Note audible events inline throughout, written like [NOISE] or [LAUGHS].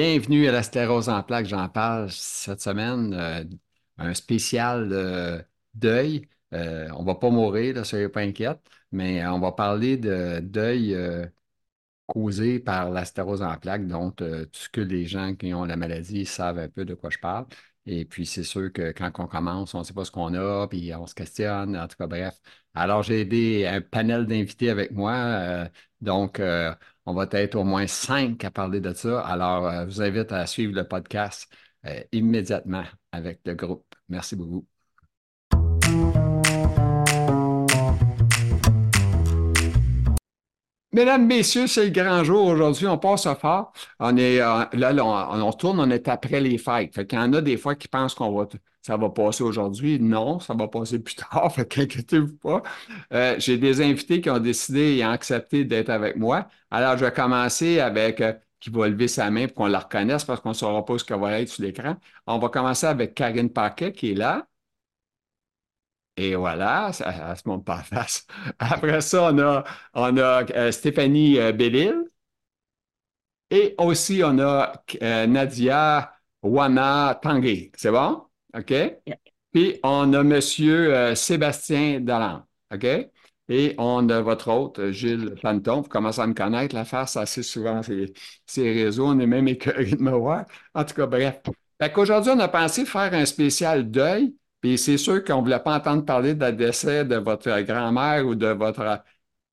Bienvenue à la sclérose en plaques. J'en parle cette semaine, euh, un spécial euh, deuil. Euh, on ne va pas mourir, ne soyez pas inquiète, mais on va parler de deuil causé par la stérose en plaques. Donc, tout ce que les gens qui ont la maladie savent un peu de quoi je parle. Et puis, c'est sûr que quand on commence, on ne sait pas ce qu'on a, puis on se questionne. En tout cas, bref. Alors, j'ai un panel d'invités avec moi. donc, on va être au moins cinq à parler de ça. Alors, euh, je vous invite à suivre le podcast euh, immédiatement avec le groupe. Merci beaucoup. Mesdames, Messieurs, c'est le grand jour aujourd'hui. On passe à fort. On est euh, là, on, tourne, on est après les fêtes. Fait qu'il y en a des fois qui pensent qu'on va ça va passer aujourd'hui? Non, ça va passer plus tard, [LAUGHS] fait qu'inquiétez-vous pas. Euh, j'ai des invités qui ont décidé et ont accepté d'être avec moi. Alors, je vais commencer avec euh, qui va lever sa main pour qu'on la reconnaisse parce qu'on ne saura pas ce qu'elle va être sur l'écran. On va commencer avec Karine Paquet qui est là. Et voilà, ne se monte pas face. [LAUGHS] Après ça, on a, on a euh, Stéphanie Bellil. Et aussi, on a Nadia Wana Tanguay. C'est bon? OK? Puis on a M. Euh, Sébastien Dalland. OK? Et on a votre hôte, Gilles Panton. Vous commencez à me connaître, la face assez souvent ces, ces réseaux. On est même écœuré de me voir. En tout cas, bref. Fait qu'aujourd'hui, on a pensé faire un spécial deuil. Puis c'est sûr qu'on ne voulait pas entendre parler de décès de votre grand-mère ou de votre.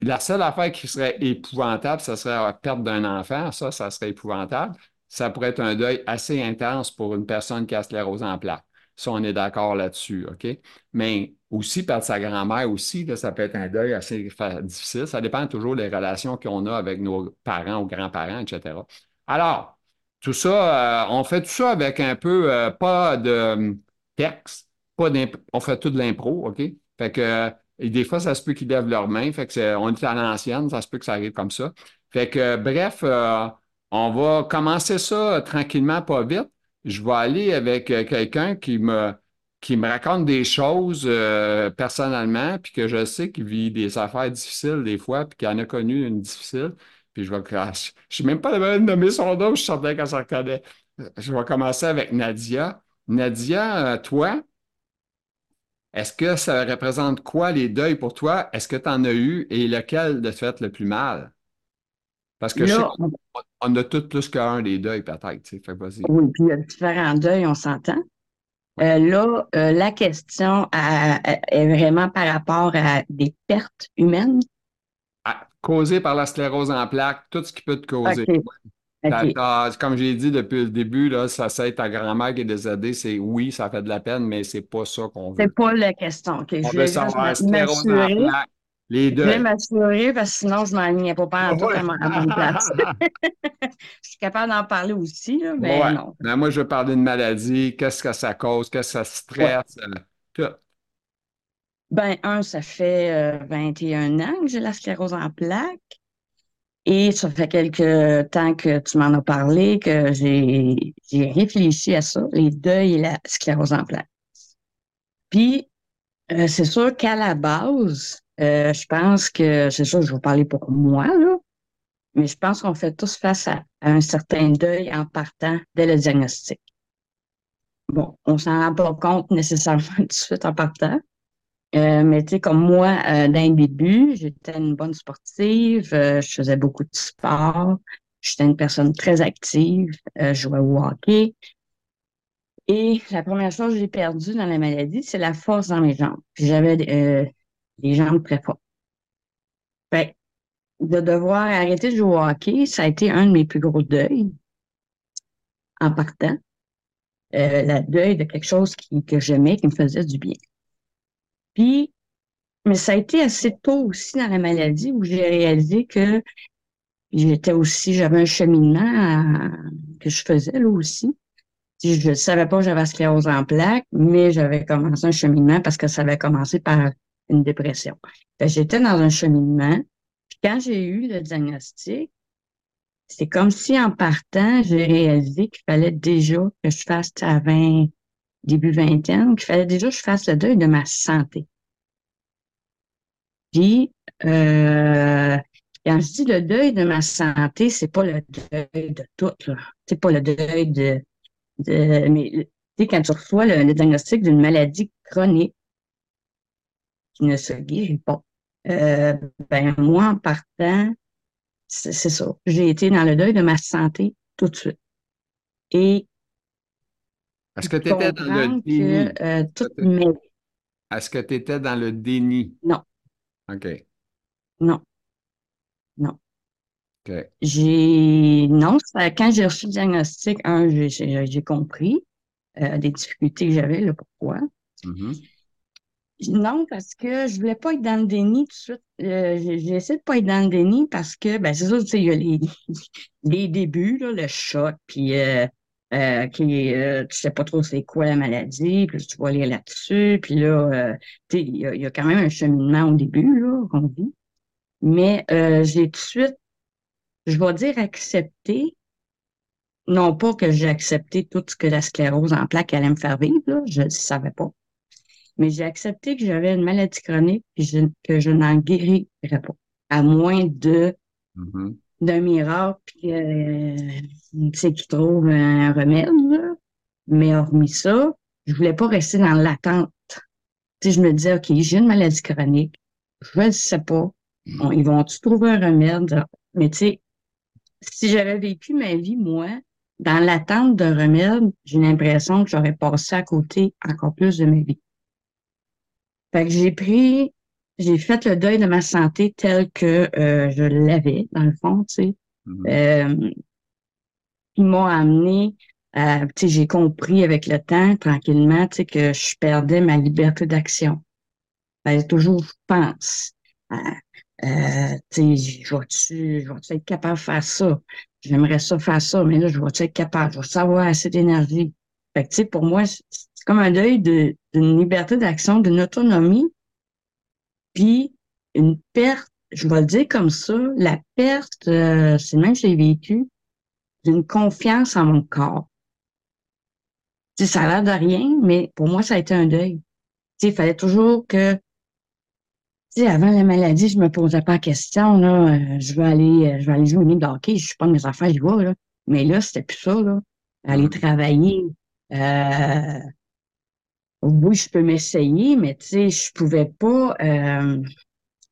La seule affaire qui serait épouvantable, ce serait la perte d'un enfant. Ça, ça serait épouvantable. Ça pourrait être un deuil assez intense pour une personne qui a sclérose en plaques. Ça, on est d'accord là-dessus, OK? Mais aussi, perdre sa grand-mère aussi, ça peut être un deuil assez difficile. Ça dépend toujours des relations qu'on a avec nos parents ou grands-parents, etc. Alors, tout ça, euh, on fait tout ça avec un peu, euh, pas de hum, texte, pas on fait tout de l'impro, OK? Fait que, et des fois, ça se peut qu'ils lèvent leurs mains, fait que on est à l'ancienne, ça se peut que ça arrive comme ça. Fait que, bref, euh, on va commencer ça tranquillement, pas vite je vais aller avec euh, quelqu'un qui me, qui me raconte des choses euh, personnellement, puis que je sais qu'il vit des affaires difficiles des fois, puis qu'il en a connu une difficile. Puis je vais. [LAUGHS] Je suis même pas de nommer son nom, je suis certain qu'elle s'en reconnaît. Je vais commencer avec Nadia. Nadia, euh, toi, est-ce que ça représente quoi les deuils pour toi? Est-ce que tu en as eu et lequel de fait le plus mal? Parce que je sais qu'on a tous plus qu'un des deuils, peut-être. Oui, puis il y a différents deuils, on s'entend. Euh, là, euh, la question est vraiment par rapport à des pertes humaines. Causées par la sclérose en plaques, tout ce qui peut te causer. Comme j'ai dit depuis le début, là, ça c'est ta grand-mère qui est décédée, c'est oui, ça fait de la peine, mais c'est pas ça qu'on veut. C'est pas la question. Okay. On je veut savoir sclérose en plaques, les deux. Je vais m'assurer parce que sinon, je m'alignais pas pas en tout à mon place. [LAUGHS] je suis capable d'en parler aussi, là, mais non. Ben, moi, je veux parler d'une maladie, qu'est-ce que ça cause, qu'est-ce que ça stresse, euh, tout. Ben, un, ça fait 21 euh, ans que j'ai la sclérose en plaques. Et ça fait quelques temps que tu m'en as parlé, que j'ai réfléchi à ça, les deuils et la sclérose en plaques. Puis, euh, c'est sûr qu'à la base, euh, je pense que, c'est ça, je vais parler pour moi, là, mais je pense qu'on fait tous face à, un certain deuil en partant dès le diagnostic. Bon, on s'en rend pas compte nécessairement [LAUGHS] tout de suite en partant. Euh, mais tu sais, comme moi, euh, d'un début, j'étais une bonne sportive, je faisais beaucoup de sport, j'étais une personne très active, je jouais au hockey. Et la première chose que j'ai perdue dans la maladie, c'est la force dans mes jambes. J'avais les jambes très fortes. Fait, de devoir arrêter de jouer au hockey, ça a été un de mes plus gros deuils en partant. Euh, la deuil de quelque chose qui, que j'aimais, qui me faisait du bien. Puis, mais ça a été assez tôt aussi dans la maladie où j'ai réalisé que j'étais aussi, j'avais un cheminement que je faisais là aussi. Je ne savais pas que j'avais sclérose en plaques, mais j'avais commencé un cheminement parce que ça avait commencé par une dépression. J'étais dans un cheminement. Puis quand j'ai eu le diagnostic, c'est comme si en partant, j'ai réalisé qu'il fallait déjà que je fasse à 20, début vingtaine, qu'il fallait déjà que je fasse le deuil de ma santé. Puis, euh, quand je dis le deuil de ma santé, c'est pas le deuil de tout. C'est pas le deuil de, de mais tu sais, quand tu reçois le, diagnostic d'une maladie chronique qui ne se guérit pas, euh, ben moi, en partant, c'est ça. J'ai été dans le deuil de ma santé tout de suite. Et est-ce que tu étais dans le déni? Euh, Est-ce que tu étais dans le déni? Non. OK. Non. Non. OK. J'ai. Non, quand j'ai reçu le diagnostic, un, j'ai compris euh, des difficultés que j'avais, le pourquoi. Mm-hmm. Non, parce que je voulais pas être dans le déni tout de suite. Euh, j'ai essayé de pas être dans le déni parce que, ben, c'est ça, tu sais, il y a les, [LAUGHS] les débuts, là, le choc, puis euh, euh, qui, euh, tu sais pas trop c'est quoi la maladie, puis tu vas aller là-dessus, puis là, euh, tu sais, il y, a quand même un cheminement au début, là, qu'on vit. Mais euh, j'ai tout de suite, je vais dire accepter, non pas que j'ai accepté tout ce que la sclérose en plaques allait me faire vivre, là, je ne savais pas. Mais j'ai accepté que j'avais une maladie chronique et que je n'en guérirais pas, à moins de mm-hmm d'un miracle, puis euh, tu sais, qui trouve un remède. Mais hormis ça, je voulais pas rester dans l'attente. Tu sais, je me disais, OK, j'ai une maladie chronique, je ne sais pas. ils vont-tu trouver un remède? Mais tu sais, si j'avais vécu ma vie, moi, dans l'attente d'un remède, j'ai l'impression que j'aurais passé à côté encore plus de ma vie. Fait que j'ai pris j'ai fait le deuil de ma santé tel que euh, je l'avais, dans le fond, tu sais. Mm-hmm. Euh, ils m'ont amené, euh, tu sais, j'ai compris avec le temps, tranquillement, tu sais, que je perdais ma liberté d'action. Ben, toujours, je pense, euh, tu sais, je vais-tu, je vais être capable de faire ça? J'aimerais ça faire ça, mais là, je vais être capable? Je vais savoir assez d'énergie? Fait que, tu sais, pour moi, c'est comme un deuil d'une liberté d'action, d'une autonomie puis une perte, je vais le dire comme ça, la perte, euh, c'est même que j'ai vécu, d'une confiance en mon corps. ça a l'air de rien, mais pour moi, ça a été un deuil. il fallait toujours que avant la maladie, je me posais pas la question, là, euh, je vais aller, euh, je vais aller jouer au de hockey, je suis pas de mes affaires, je vois, là. Mais là, c'était plus ça, là. Aller mm-hmm. travailler, euh, oui, je peux m'essayer, mais tu sais, je pouvais pas, euh,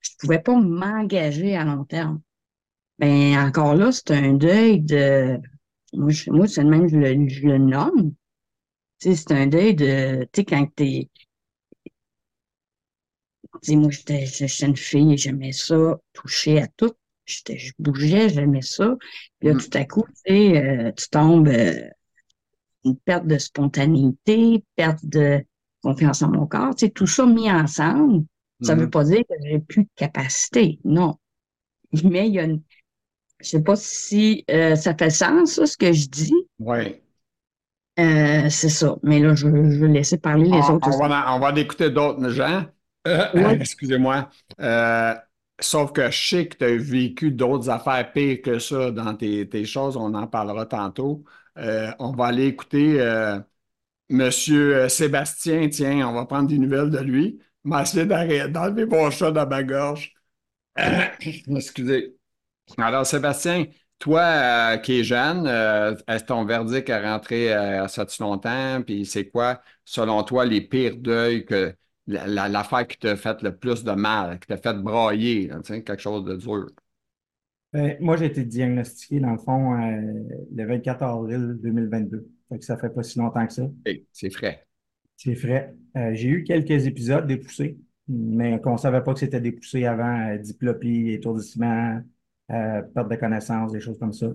je pouvais pas m'engager à long terme. Ben encore là, c'est un deuil de, moi, moi c'est même je le, je le nomme. Tu sais, c'est un deuil de, tu sais, quand t'es, tu sais, moi, j'étais, j'étais une fille, j'aimais ça, toucher à tout. J'étais, je bougeais, j'aimais ça. Puis là, mm. tout à coup, tu sais, euh, tu tombes, euh, une perte de spontanéité, perte de, confiance en mon corps. Tu sais, tout ça mis ensemble, ça ne veut mm-hmm. pas dire que j'ai plus de capacité. Non. [LAUGHS] Mais il y a une. Je sais pas si euh, ça fait sens, ce que je dis. Oui. Euh, c'est ça. Mais là, je, vais laisser parler les autres. On va, on va écouter d'autres gens. [LAUGHS] Euh, excusez-moi. sauf que je sais que tu as vécu d'autres affaires pires que ça dans tes, tes choses. On en parlera tantôt. on va aller écouter Monsieur euh, Sébastien, tiens, on va prendre des nouvelles de lui. M'a essayé d'enlever mon chat dans ma gorge. [COUGHS] Excusez. Alors, Sébastien, toi euh, qui es jeune, euh, est-ce ton verdict à rentrer à ça longtemps? Puis c'est quoi, selon toi, les pires deuils que l'affaire qui t'a fait le plus de mal, qui t'a fait brailler, quelque chose de dur? Ben, moi, j'ai été diagnostiqué, dans le fond, le 24 avril 2022 que ça fait pas si longtemps que ça. c'est frais. C'est frais. Euh, j'ai eu quelques épisodes dépoussés, mais qu'on ne savait pas que c'était dépoussé avant, euh, diplopie, étourdissement, euh, perte de connaissance, des choses comme ça.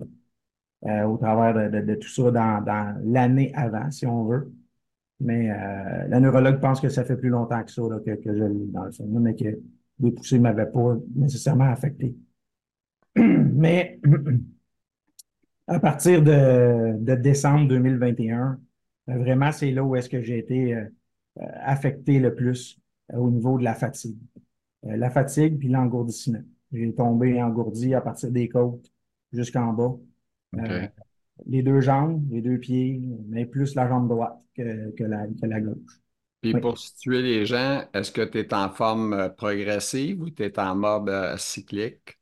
au travers de, tout ça dans, l'année avant, si on veut. Mais la neurologue pense que ça fait plus longtemps que ça que, je l'ai dans le fond, mais que dépoussé ne m'avait pas nécessairement affecté. [CLEARS THROAT] mais [CLEARS THROAT] à partir de, décembre 2021, euh, vraiment, c'est là où est-ce que j'ai été euh, euh, affecté le plus au niveau de la fatigue. la fatigue puis l'engourdissement. J'ai tombé engourdi à partir des côtes jusqu'en bas. les deux jambes, les deux pieds, mais plus la jambe droite que, la, gauche. Puis pour situer les gens, est-ce que tu es en forme progressive ou tu es en mode cyclique?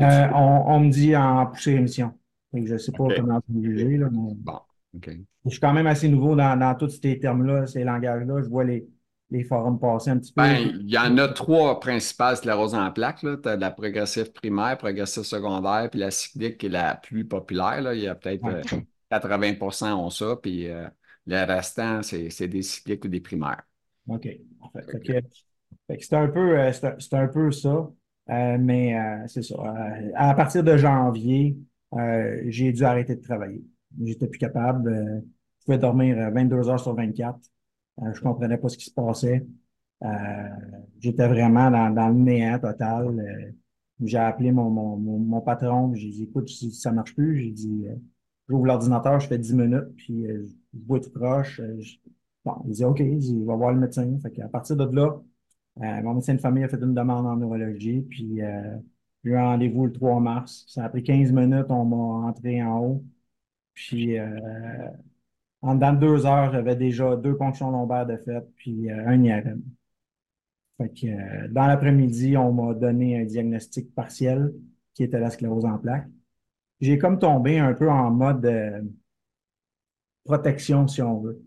Euh, on, on me dit en poussée émission. Je ne sais pas comment vous juger, là, mais Bon, OK. je suis quand même assez nouveau dans, dans tous ces termes-là, ces langages-là. Je vois les, les forums passer un petit peu. Ben, il y en a trois principales scléroses en plaques. Tu as la progressive primaire, progressive secondaire, puis la cyclique qui est la plus populaire. Là. Il y a peut-être euh, 80% ont ça, puis euh, le restant, c'est c'est des cycliques ou des primaires. OK. Fait c'est un peu, euh, c'est un, c'est un peu ça. Euh, mais euh, c'est ça. Euh, à partir de janvier, euh, j'ai dû arrêter de travailler. J'étais plus capable. euh, je pouvais dormir euh, 22 heures sur 24. Euh, je comprenais pas ce qui se passait. Euh, j'étais vraiment dans, le néant total. Euh, j'ai appelé mon, mon, mon, patron. J'ai dit, écoute, ça marche plus, j'ai dit, euh, j'ouvre l'ordinateur, je fais 10 minutes, puis euh, je vois tout euh, je- Bon, il dit OK, il va voir le médecin. Qu'à partir de là, euh, mon médecin de famille a fait une demande en neurologie, puis euh, j'ai eu un rendez-vous le 3 mars. Ça a pris 15 minutes, on m'a entré en haut. Puis euh, en dedans de deux heures, j'avais déjà deux ponctions lombaires de fait, puis euh, un IRM. Euh, dans l'après-midi, on m'a donné un diagnostic partiel qui était la sclérose en plaques. J'ai comme tombé un peu en mode euh, protection, si on veut.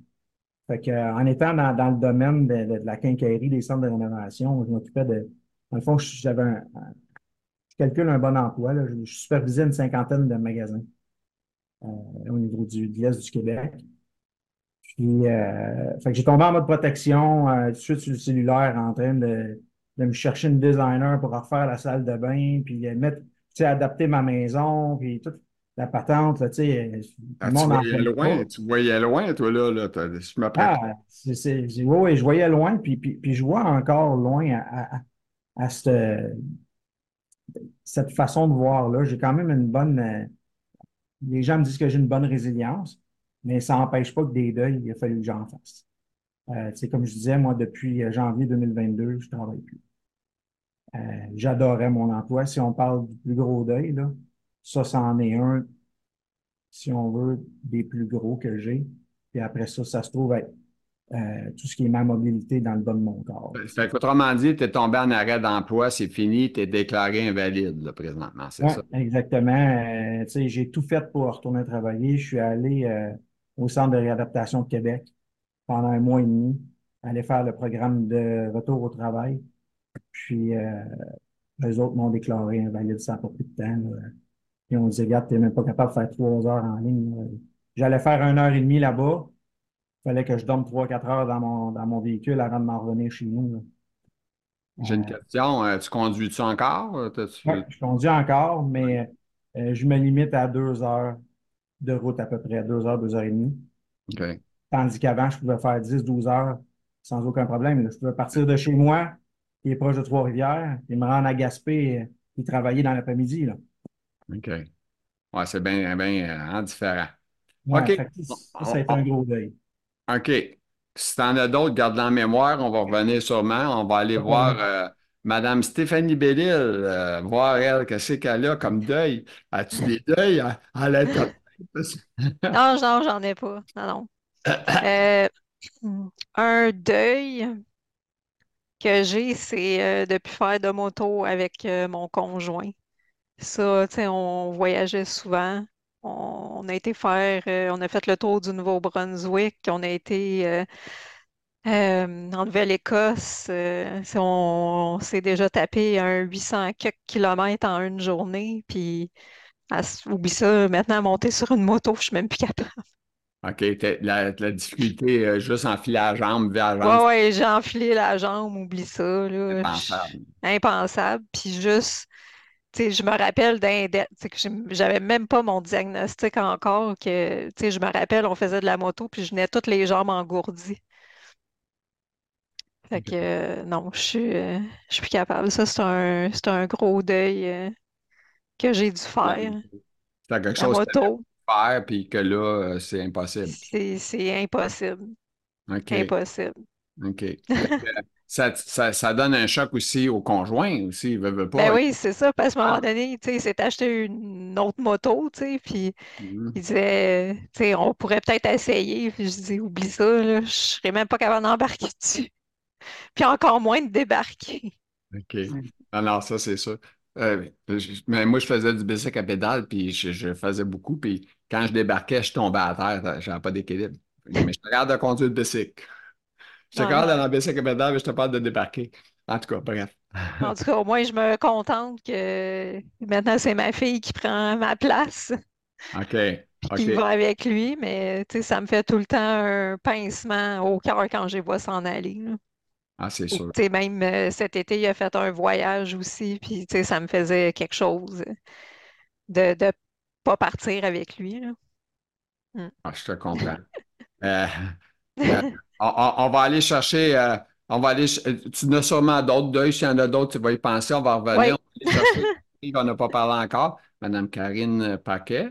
En étant dans, dans le domaine de, la quincaillerie, des centres de rénovation, je m'occupais de. Dans le fond, j'avais un, calcule un bon emploi. Là, je, supervisais une cinquantaine de magasins euh, au niveau du, de l'Est du Québec. Puis, euh, fait que j'ai tombé en mode protection, euh, tout de suite sur le cellulaire, en train de, de me chercher une designer pour refaire la salle de bain, puis mettre, tu sais, adapter ma maison, puis toute la patente, là, tu sais. Ah, voyais loin, pas. tu voyais loin, toi, là. je me prends. Ah, c'est, c'est, c'est- oui, oui, je voyais loin, puis, puis, puis je vois encore loin à, à, à cette, cette façon de voir-là. J'ai quand même une bonne. euh, les gens me disent que j'ai une bonne résilience, mais ça n'empêche pas que des deuils, il a fallu que j'en fasse. Euh, sais, comme je disais, moi, depuis euh, janvier 2022, je travaille plus. J'adorais mon emploi. Si on parle du plus gros deuil, là, ça, ça en est un, si on veut, des plus gros que j'ai. Puis après ça, ça se trouve être euh, tout ce qui est ma mobilité dans le bas de mon corps. Fait qu'autrement dit, tu es tombé en arrêt d'emploi, c'est fini, tu es déclaré invalide, là, présentement, c'est Ouais, ça? exactement. Euh, tu sais, j'ai tout fait pour retourner travailler. Je suis allé euh, au Centre de réadaptation de Québec pendant un mois et demi, aller faire le programme de retour au travail. Puis, euh, les autres m'ont déclaré invalide sans pas plus de temps. là. Ils ont dit, regarde, t'es même pas capable de faire trois heures en ligne. J'allais faire une heure et demie là-bas. Il fallait que je dorme trois, quatre heures dans mon, dans mon véhicule avant de m'en revenir chez nous. là. J'ai une question. euh, tu conduis-tu encore? Euh, T'as-tu- Ouais, je conduis encore, mais euh, je me limite à deux heures de route à peu près, deux heures, deux heures et demie. Tandis qu'avant, je pouvais faire 10, 12 heures sans aucun problème. là. Je pouvais partir de chez moi, qui est proche de Trois-Rivières, et me rendre à Gaspé, euh, et travailler dans l'après-midi. là. OK. Ouais, c'est bien, bien euh, hein, différent. Ouais, fait ça, ça a été un gros deuil. OK. Si tu en as d'autres, garde dans la mémoire, on va revenir sûrement. On va aller de voir euh, Madame Stéphanie Bellil, euh, voir elle, qu'est-ce qu'elle a comme deuil. As-tu des [LAUGHS] deuils à, à la tête? [LAUGHS] Non, non, j'en ai pas. Non, non. Euh, un deuil que j'ai, c'est euh, de plus faire de moto avec mon conjoint. Ça, tu sais, on voyageait souvent. On, a été faire, euh, on a fait le tour du Nouveau-Brunswick. On a été euh, euh, en Nouvelle-Écosse. on, on s'est déjà tapé un 800 quelques kilomètres en une journée. Puis, à oublie ça, maintenant, monter sur une moto, je suis même plus capable. OK. La, la difficulté, juste enfiler la jambe, vers la jambe, ouais, j'ai enfilé la jambe, oublie ça, là. impensable. Je- Impensable. Puis juste, je me rappelle d'un, que j'avais même pas mon diagnostic encore, que, je me rappelle, on faisait de la moto, puis je venais toutes les jambes engourdies. Fait que, euh, non, je suis, euh, je suis plus capable. Ça, c'est un, un gros deuil, euh, que j'ai dû faire. C'est quelque La chose que moto, faire, puis que là, c'est impossible. c'est, impossible. Impossible. OK. Ça, ça, ça donne un choc aussi au conjoint aussi, il veut, veut Ben pas. oui, c'est ça, parce qu'à un Ah. moment donné, tu sais, il s'est acheté une autre moto, tu sais, puis Mhm. il disait, tu sais, on pourrait peut-être essayer. Puis je dis, oublie ça, là, je serais même pas capable d'embarquer [LAUGHS] dessus. Puis encore moins de débarquer. OK. Alors, ça, c'est sûr. Euh, je- mais moi, je faisais du bicycle à pédale, puis je, je faisais beaucoup, puis quand je débarquais, je tombais à terre, j'avais pas d'équilibre. Mais j'étais capable de conduire le bicycle. En bicycle à pédale, mais j'étais pas de débarquer. En tout cas, bref. En tout cas, au moins, je me contente que maintenant, c'est ma fille qui prend ma place, OK. puis OK. qui va avec lui, mais tu sais, ça me fait tout le temps un pincement au cœur quand je les vois s'en aller. là. Ah, c'est sûr. tu sais, même euh, cet été, il a fait un voyage aussi, puis tu sais, ça me faisait quelque chose de ne pas partir avec lui. là. Mm. Ah, je te comprends. Euh, [LAUGHS] euh, on, va aller chercher. euh, on va aller. euh, Tu en as sûrement d'autres deuils. S'il y en a d'autres, tu vas y penser. On va revenir. Oui. On va aller chercher [LAUGHS] qu'on n'a pas parlé encore. Madame Karine Paquet.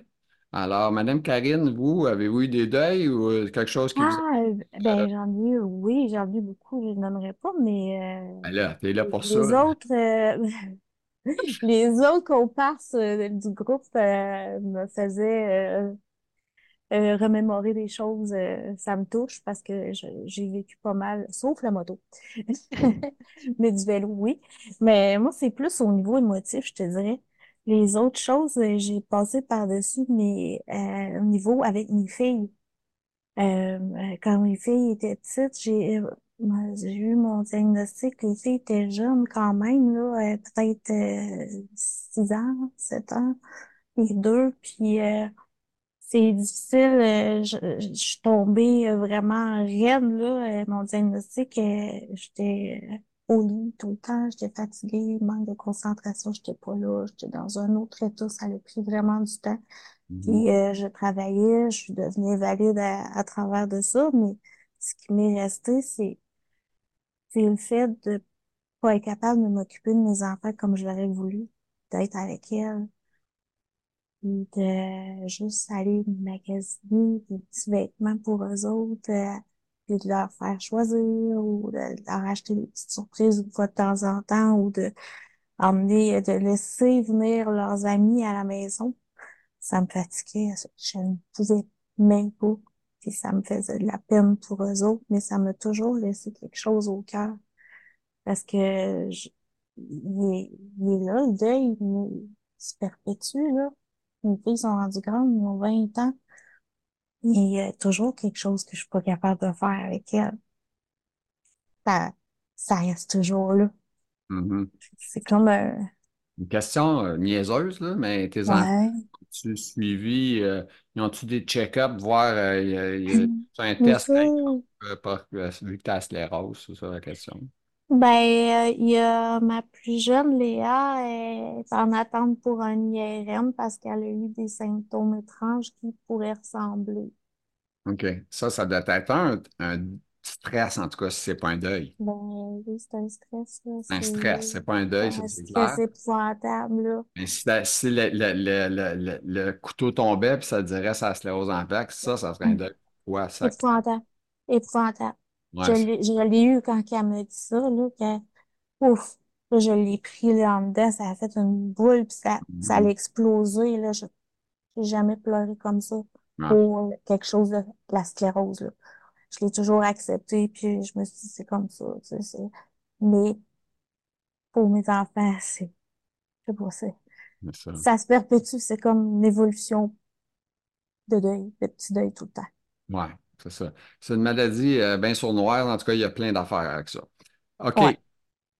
Alors, Madame Karine, vous, avez-vous eu des deuils ou euh, quelque chose qui vous a. Ah, ben j'en ai eu, oui, j'en ai eu beaucoup, je ne nommerai pas, mais euh, Ben là, t'es là pour ça. les autres, euh, [LAUGHS] les autres comparses euh, du groupe euh, me faisaient euh, remémorer des choses, euh, ça me touche parce que j'ai vécu pas mal, sauf la moto. [LAUGHS] Mais du vélo, oui. Mais moi, c'est plus au niveau émotif, je te dirais. Les autres choses, euh, j'ai passé par-dessus, mais euh, au niveau avec mes filles. Euh, euh, quand mes filles étaient petites, j'ai eu mon diagnostic. Les filles étaient jeunes quand même, là, peut-être euh, 6 ans, 7 ans, les deux. Puis c'est difficile. euh, je, je suis tombée euh, vraiment raide, là. euh, mon diagnostic, j'étais au lit tout le temps, j'étais fatiguée, manque de concentration, j'étais pas là, j'étais dans un autre état, ça a pris vraiment du temps. Mhm. Puis euh, je travaillais, je suis devenue valide à, à travers de ça, mais ce qui m'est resté, c'est c'est le fait de pas être capable de m'occuper de mes enfants comme je l'aurais voulu, d'être avec elles, de juste aller magasiner des petits vêtements pour eux autres, euh, de leur faire choisir, ou de leur acheter des petites surprises une fois de temps en temps, ou de emmener, de laisser venir leurs amis à la maison. Ça me fatiguait, je ne pouvais même pas. Puis ça me faisait de la peine pour eux autres, mais ça m'a toujours laissé quelque chose au cœur. Parce que je- il est, il là, le deuil, il se perpétue, là. Mes filles sont rendues grandes, ils ont 20 ans. Il y a toujours quelque chose que je suis pas capable de faire avec elles. Ça, ça reste toujours là. Mhm. C'est comme un, Une question euh, niaiseuse, là, mais tes enfants, ont-tu suivi, euh, ils ont-tu des check-ups, voir, euh, y a- y a- un test, euh, euh, vu que tu as la sclérose, c'est ça la question. Ben, euh, il y a ma plus jeune, Léa, elle est en attente pour un IRM parce qu'elle a eu des symptômes étranges qui pourraient ressembler. OK. Ça, ça doit être un, un stress, en tout cas, si c'est pas un deuil. Ben, oui, c'est un stress, là. Un C'est stress, c'est pas un deuil, ça, un c'est clair. stress épouvantable, là. Mais si, la- si le, le- le- le- le- le couteau tombait puis ça dirait ça sclérose en plaques, ça, ça serait un deuil. Ouais, ça. Épouvantable. Épouvantable. Je l'ai, je l'ai eu quand elle m'a dit ça, là, que, ouf, là, je l'ai pris là en dedans, ça a fait une boule, puis ça, ça a Mhm. explosé, là. Je, j'ai jamais pleuré comme ça Ouais. pour quelque chose de la sclérose, là. Je l'ai toujours accepté, puis je me suis dit, c'est comme ça, tu sais, c'est... Mais pour mes enfants, c'est, je sais pas, c'est, c'est ça. ça se perpétue, c'est comme une évolution de deuil, de petit deuil tout le temps. Ouais, c'est ça. C'est une maladie euh, bien sournoise. En tout cas, il y a plein d'affaires avec ça. OK. Ouais.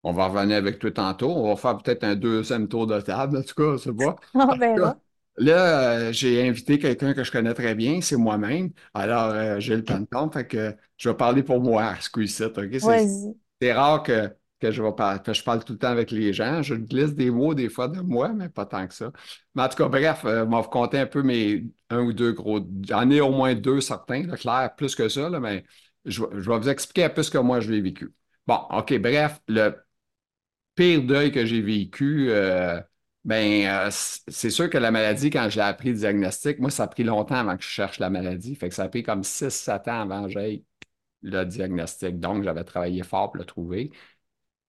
On va revenir avec toi tantôt. On va faire peut-être un deuxième tour de table, en tout cas, c'est pas. [LAUGHS] On verra. Là, euh, j'ai invité quelqu'un que je connais très bien, c'est moi-même. Alors, euh, j'ai le temps de compte, fait que je vais parler pour moi à ce coup-ci, OK? C'est Vas-y. c'est rare que, que je vais que je parle tout le temps avec les gens. Je glisse des mots des fois de moi, mais pas tant que ça. Mais en tout cas, bref, euh, on va vous compter un peu mes un ou deux gros. J'en ai au moins deux certains, là, clair, plus que ça, là, mais je, vais- vous expliquer un peu ce que moi je l'ai vécu. Bon, OK, bref, le pire deuil que j'ai vécu, euh, ben, euh, c'est sûr que la maladie, quand j'ai appris le diagnostic, moi, ça a pris longtemps avant que je cherche la maladie. Fait que ça a pris comme 6-7 ans avant que j'aille le diagnostic. Donc, j'avais travaillé fort pour le trouver.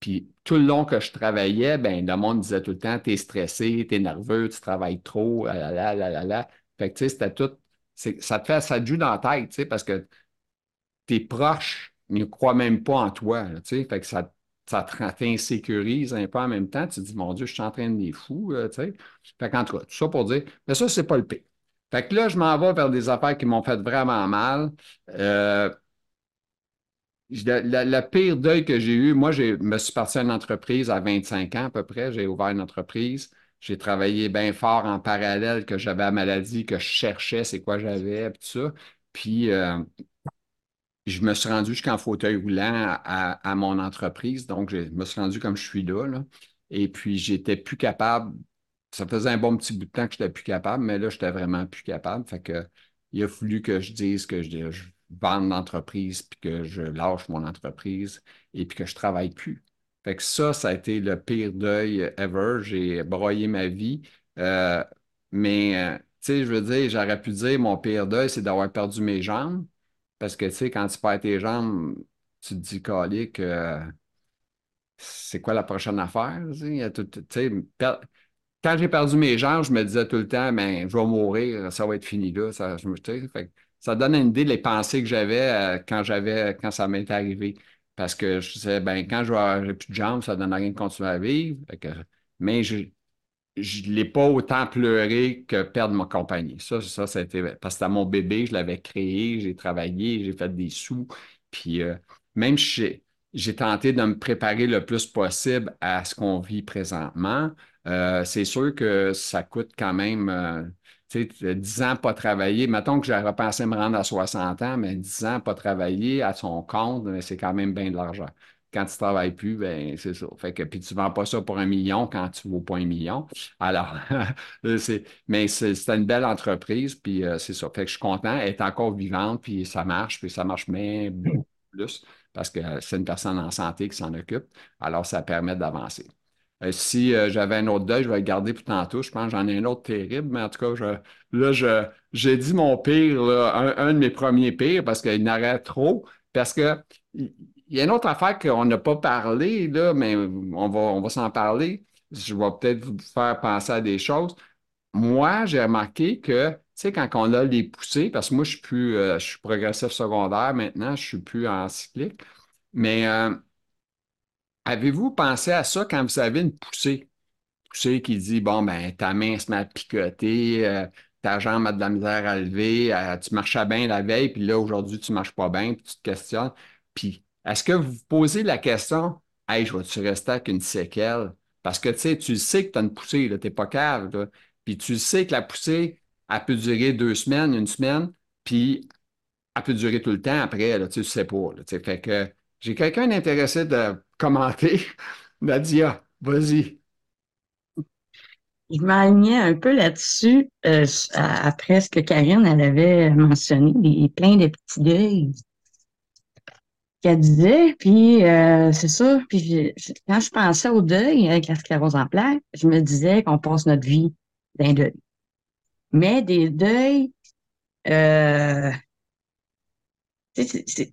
Puis tout le long que je travaillais, ben, le monde disait tout le temps, t'es stressé, t'es nerveux, tu travailles trop, là, là, là, là, là, là. Fait que, tu sais, c'était tout, ça te fait, ça te joue dans la tête, tu sais, parce que tes proches ne croient même pas en toi, tu sais. Fait que ça, ça t'insécurise un peu en même temps. Tu te dis, mon Dieu, je suis en train de les fous, tu sais. Fait qu'en tout cas, tout ça pour dire, mais ça, c'est pas le pire. Fait que là, je m'en vais vers des affaires qui m'ont fait vraiment mal. Euh, le, pire deuil que j'ai eu, moi, je me suis parti à une entreprise à 25 ans à peu près. J'ai ouvert une entreprise. J'ai travaillé bien fort en parallèle que j'avais la maladie, que je cherchais c'est quoi j'avais, tout ça. Puis, euh, je me suis rendu jusqu'en fauteuil roulant à, mon entreprise. Donc, je me suis rendu comme je suis là. là. Et puis, j'étais plus capable. Ça faisait un bon petit bout de temps que je n'étais plus capable, mais là, j'étais vraiment plus capable. Fait que, il a fallu que je dise que je, je vende l'entreprise, puis que je lâche mon entreprise et puis que je ne travaille plus. Fait que ça, ça a été le pire deuil ever. J'ai broyé ma vie. Euh, mais, euh, tu sais, je veux dire, j'aurais pu dire mon pire deuil, c'est d'avoir perdu mes jambes. Parce que, tu sais, quand tu perds tes jambes, tu te dis, calique, euh, c'est quoi la prochaine affaire? quand j'ai perdu mes jambes, je me disais tout le temps, ben, je vais mourir, ça va être fini là. Ça, ça donne une idée des pensées que j'avais euh, quand j'avais quand ça m'est arrivé. Parce que je disais, ben, quand je n'aurai plus de jambes, ça ne donne rien de continuer à vivre. mais je ne l'ai pas autant pleuré que perdre ma compagnie. Ça, ça, été, parce que c'était mon bébé, je l'avais créé, j'ai travaillé, j'ai fait des sous. Puis euh, même si j'ai tenté de me préparer le plus possible à ce qu'on vit présentement, euh, c'est sûr que ça coûte quand même sais, 10 ans pas travailler, mettons que j'aurais pensé me rendre à 60 ans, mais 10 ans pas travailler à son compte, c'est quand même bien de l'argent. Quand tu ne travailles plus, ben c'est ça. Fait que, puis tu ne vends pas ça pour un million quand tu ne vaux pas un million. Alors, [LAUGHS] c'est, mais c'est, une belle entreprise, puis euh, c'est ça. Fait que je suis content, elle encore vivante, puis ça marche, puis ça marche bien plus, parce que c'est une personne en santé qui s'en occupe. Alors, ça permet d'avancer. Euh, si euh, j'avais un autre deuil, je vais le garder pour tantôt. Je pense que j'en ai un autre terrible, mais en tout cas, là, j'ai dit mon pire, un, de mes premiers pires, parce qu'il n'arrête trop. Parce que il y a une autre affaire qu'on n'a pas parlé, là, mais on va, on va s'en parler. Je vais peut-être vous faire penser à des choses. Moi, j'ai remarqué que, tu sais, quand on a les poussées, parce que moi, je suis plus, euh, je suis progressif secondaire maintenant, je suis plus en cyclique, mais Avez-vous pensé à ça quand vous avez une poussée? Poussée qui dit, bon, ben, ta main se met à picoter, euh, ta jambe a de la misère à lever, euh, tu marchais bien la veille, puis là, aujourd'hui, tu ne marches pas bien, puis tu te questionnes. Puis, est-ce que vous posez la question, hey, je vais-tu rester avec une séquelle? Parce que, tu sais, tu sais que tu as une poussée, tu n'es pas cave, Puis tu sais que la poussée, elle peut durer deux semaines, une semaine, puis elle peut durer tout le temps après, tu sais pas. Là, fait que j'ai quelqu'un intéressé de commenter. [LAUGHS] Nadia, vas-y. Je m'alignais un peu là-dessus euh, après ce que Karine elle avait mentionné, des, plein de petits deuils qu'elle disait. Puis euh, c'est ça. Puis quand je pensais au deuil avec la sclérose en plaques, je me disais qu'on passe notre vie d'un deuil. Mais des deuils, euh, c'est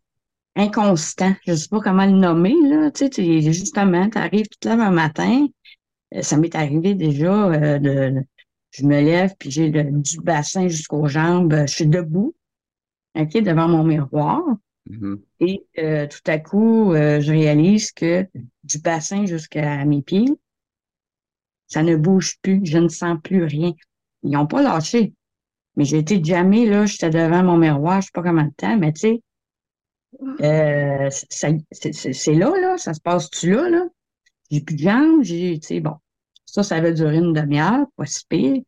inconstant. Je ne sais pas comment le nommer, là. Tu sais, justement, tu arrives, tu te lèves un matin. Euh, ça m'est arrivé déjà euh, de, je me lève, puis j'ai du bassin jusqu'aux jambes. Je suis debout, OK, devant mon miroir. Mm-hmm. Et euh, tout à coup, je réalise que du bassin jusqu'à mes pieds, ça ne bouge plus. Je ne sens plus rien. Ils n'ont pas lâché. Mais j'ai été jamais là, j'étais devant mon miroir, je ne sais pas combien de temps, mais tu sais, euh, c'est là, là, ça se passe-tu là, là? J'ai plus de jambes, j'ai, tu sais, bon. Ça, ça avait duré une demi-heure, pas si pire.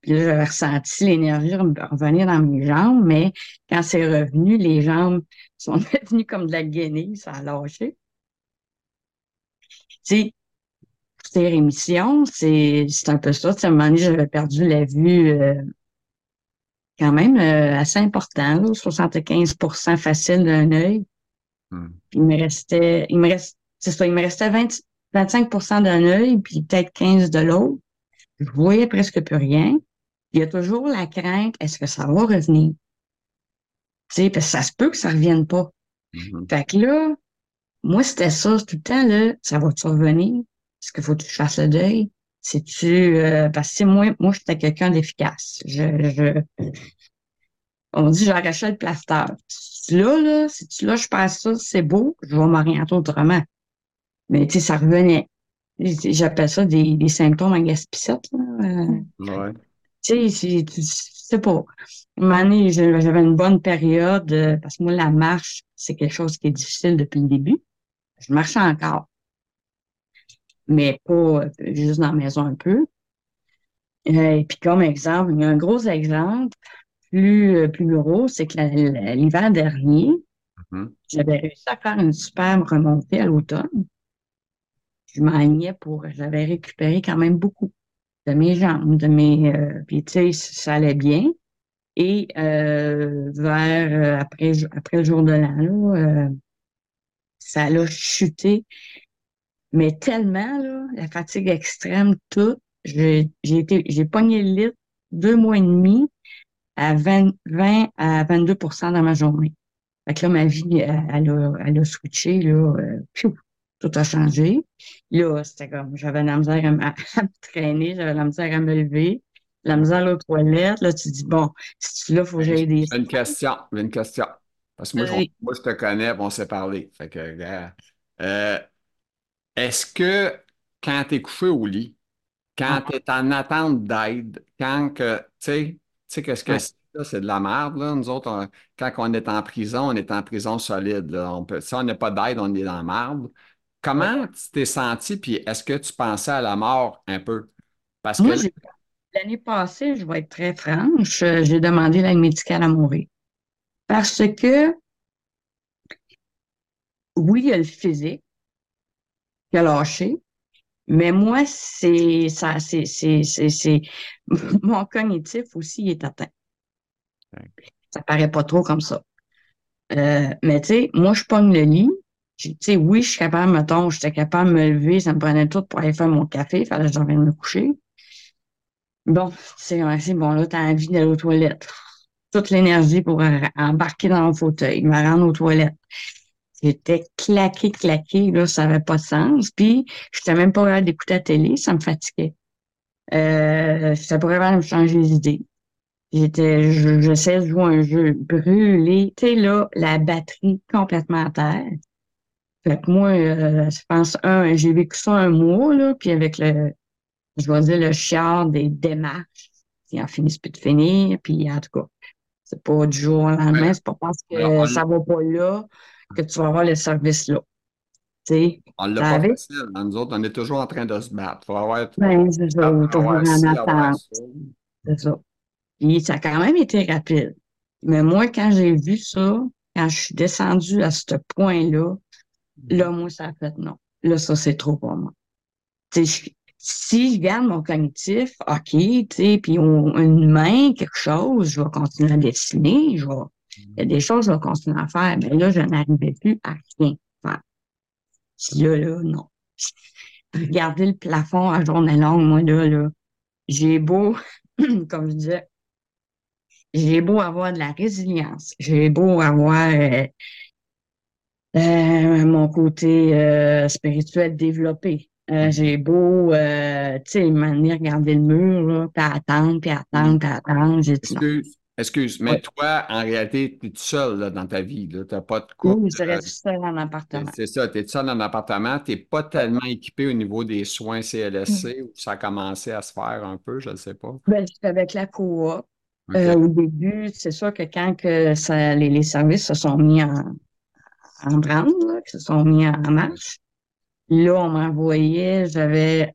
Puis là, j'avais ressenti l'énergie revenir dans mes jambes, mais quand c'est revenu, les jambes [LAUGHS] sont devenues comme de la guenille, ça a lâché. Tu sais, ces rémissions, c'est un peu ça. À un moment donné, j'avais perdu la vue euh, quand même euh, assez important, 75% facile d'un œil. Hmm. Il me restait, il me reste, c'est ça, il me restait 25% d'un œil, puis peut-être 15 de l'autre. Je voyais presque plus rien. Il y a toujours la crainte, est-ce que ça va revenir? Tu sais, parce que ça se peut que ça revienne pas. Hmm. Fait que là, moi, c'était ça tout le temps, là, ça va-tu revenir? Est-ce qu'il faut que tu fasses le deuil? C'est-tu euh, parce que moi, moi, j'étais quelqu'un d'efficace. Je, je, on dit j'arrachais le plaster. Là, là, si tu là, je passe ça, c'est beau, je vais m'orienter autrement. Mais tu sais, ça revenait. J'appelle ça des, des symptômes à gaspissette. Ouais. Tu sais, c'est pas. À un moment donné, j'avais une bonne période euh, parce que moi, la marche, c'est quelque chose qui est difficile depuis le début. Je marchais encore. Mais pas euh, juste dans la maison un peu. Euh, et puis comme exemple, il y a un gros exemple plus, plus gros, c'est que l'hiver dernier, mm-hmm. j'avais réussi à faire une superbe remontée à l'automne. Je m'alignais pour, j'avais récupéré quand même beaucoup de mes jambes, de mes, puis tu sais, ça allait bien. Et euh, vers euh, après, après le jour de l'an, euh, ça a chuté. Mais tellement, là, la fatigue extrême, tout, j'ai été, j'ai pogné le lit deux mois et demi à 20, 20 à 22% dans ma journée. Fait que là, ma vie, elle, a, elle a switché, là, tout a changé. Là, c'était comme, j'avais la misère à, à me traîner, j'avais la misère à me lever la misère aux toilettes, là, tu dis, bon, si tu là, il faut que j'aille des. Une question, une question. Parce que moi, je, moi, je te connais, on s'est parlé. Fait que, euh, est-ce que quand tu es couché au lit, quand tu es en attente d'aide, quand que, tu sais, tu sais, qu'est-ce que c'est? C'est de la merde, là. Nous autres, quand on est en prison, on est en prison solide. Là. On peut, si on n'a pas d'aide, on est dans la merde. Comment tu t'es senti, puis est-ce que tu pensais à la mort un peu? Parce que L'année passée, je vais être très franche, euh, j'ai demandé l'aide médicale à mourir. Parce que, oui, il y a le physique qui a lâché, mais moi, c'est ça, c'est, c'est, c'est, [LAUGHS] mon cognitif aussi est atteint. Ça paraît pas trop comme ça. Euh, mais tu sais, moi, je pogne le lit. Tu sais, oui, je suis capable, mettons, j'étais capable de me lever, ça me prenait tout pour aller faire mon café, il fallait que je revienne me coucher. Bon, c'est bon, là, tu as envie d'aller aux toilettes. Toute l'énergie pour embarquer dans le fauteuil, me rendre aux toilettes. J'étais claqué, claqué, là, ça n'avait pas de sens. Puis, je n'étais même pas capable d'écouter la télé, ça me fatiguait. Euh, pas capable de me changer les idées. J'étais, j'essaie de jouer un jeu brûlé. Tu sais, là, la batterie complètement à terre. Fait que moi, euh, je pense, un, j'ai vécu ça un mois, là, puis avec le, je vais dire, le chiard des démarches qui en finissent plus de finir. Puis, en tout cas, c'est pas du jour au lendemain, c'est pas parce que ça va pas là que tu vas avoir le service là. sais, on l'a pas facile. Hein. Nous autres, on est toujours en train de se battre. Il faut avoir. Ben, c'est ça, toujours en attente. C'est ça. Puis, ça a quand même été rapide. Mais moi, quand j'ai vu ça, quand je suis descendue à ce point-là, là, moi, ça a fait non. Là, ça, c'est trop pour moi. Tu sais, si je garde mon cognitif, OK, tu sais, puis une main, quelque chose, je vais continuer à dessiner, je vais, il y a des choses que je vais continuer à faire, mais là, je n'arrivais plus à rien faire. Là, là, non. Regarder le plafond à journée longue, moi, là, là, j'ai beau, [CLEARS THROAT] comme je disais, j'ai beau avoir de la résilience, j'ai beau avoir euh, euh, mon côté euh, spirituel développé, euh, j'ai beau, tu sais, regarder le mur, là, puis attendre, puis attendre, puis attendre. excuse, excuse, mais toi, en réalité, tu es tout seul là, dans ta vie. Tu n'as pas de couple. Oui, je reste seul en appartement. C'est ça, tu es seul en appartement. Tu n'es pas tellement équipé au niveau des soins CLSC où ça a commencé à se faire un peu, je ne sais pas. Ben, avec la coop. Euh, au début, c'est sûr que quand que ça, les, les, services se sont mis en, en branle, se sont mis en marche, Là, on m'envoyait, j'avais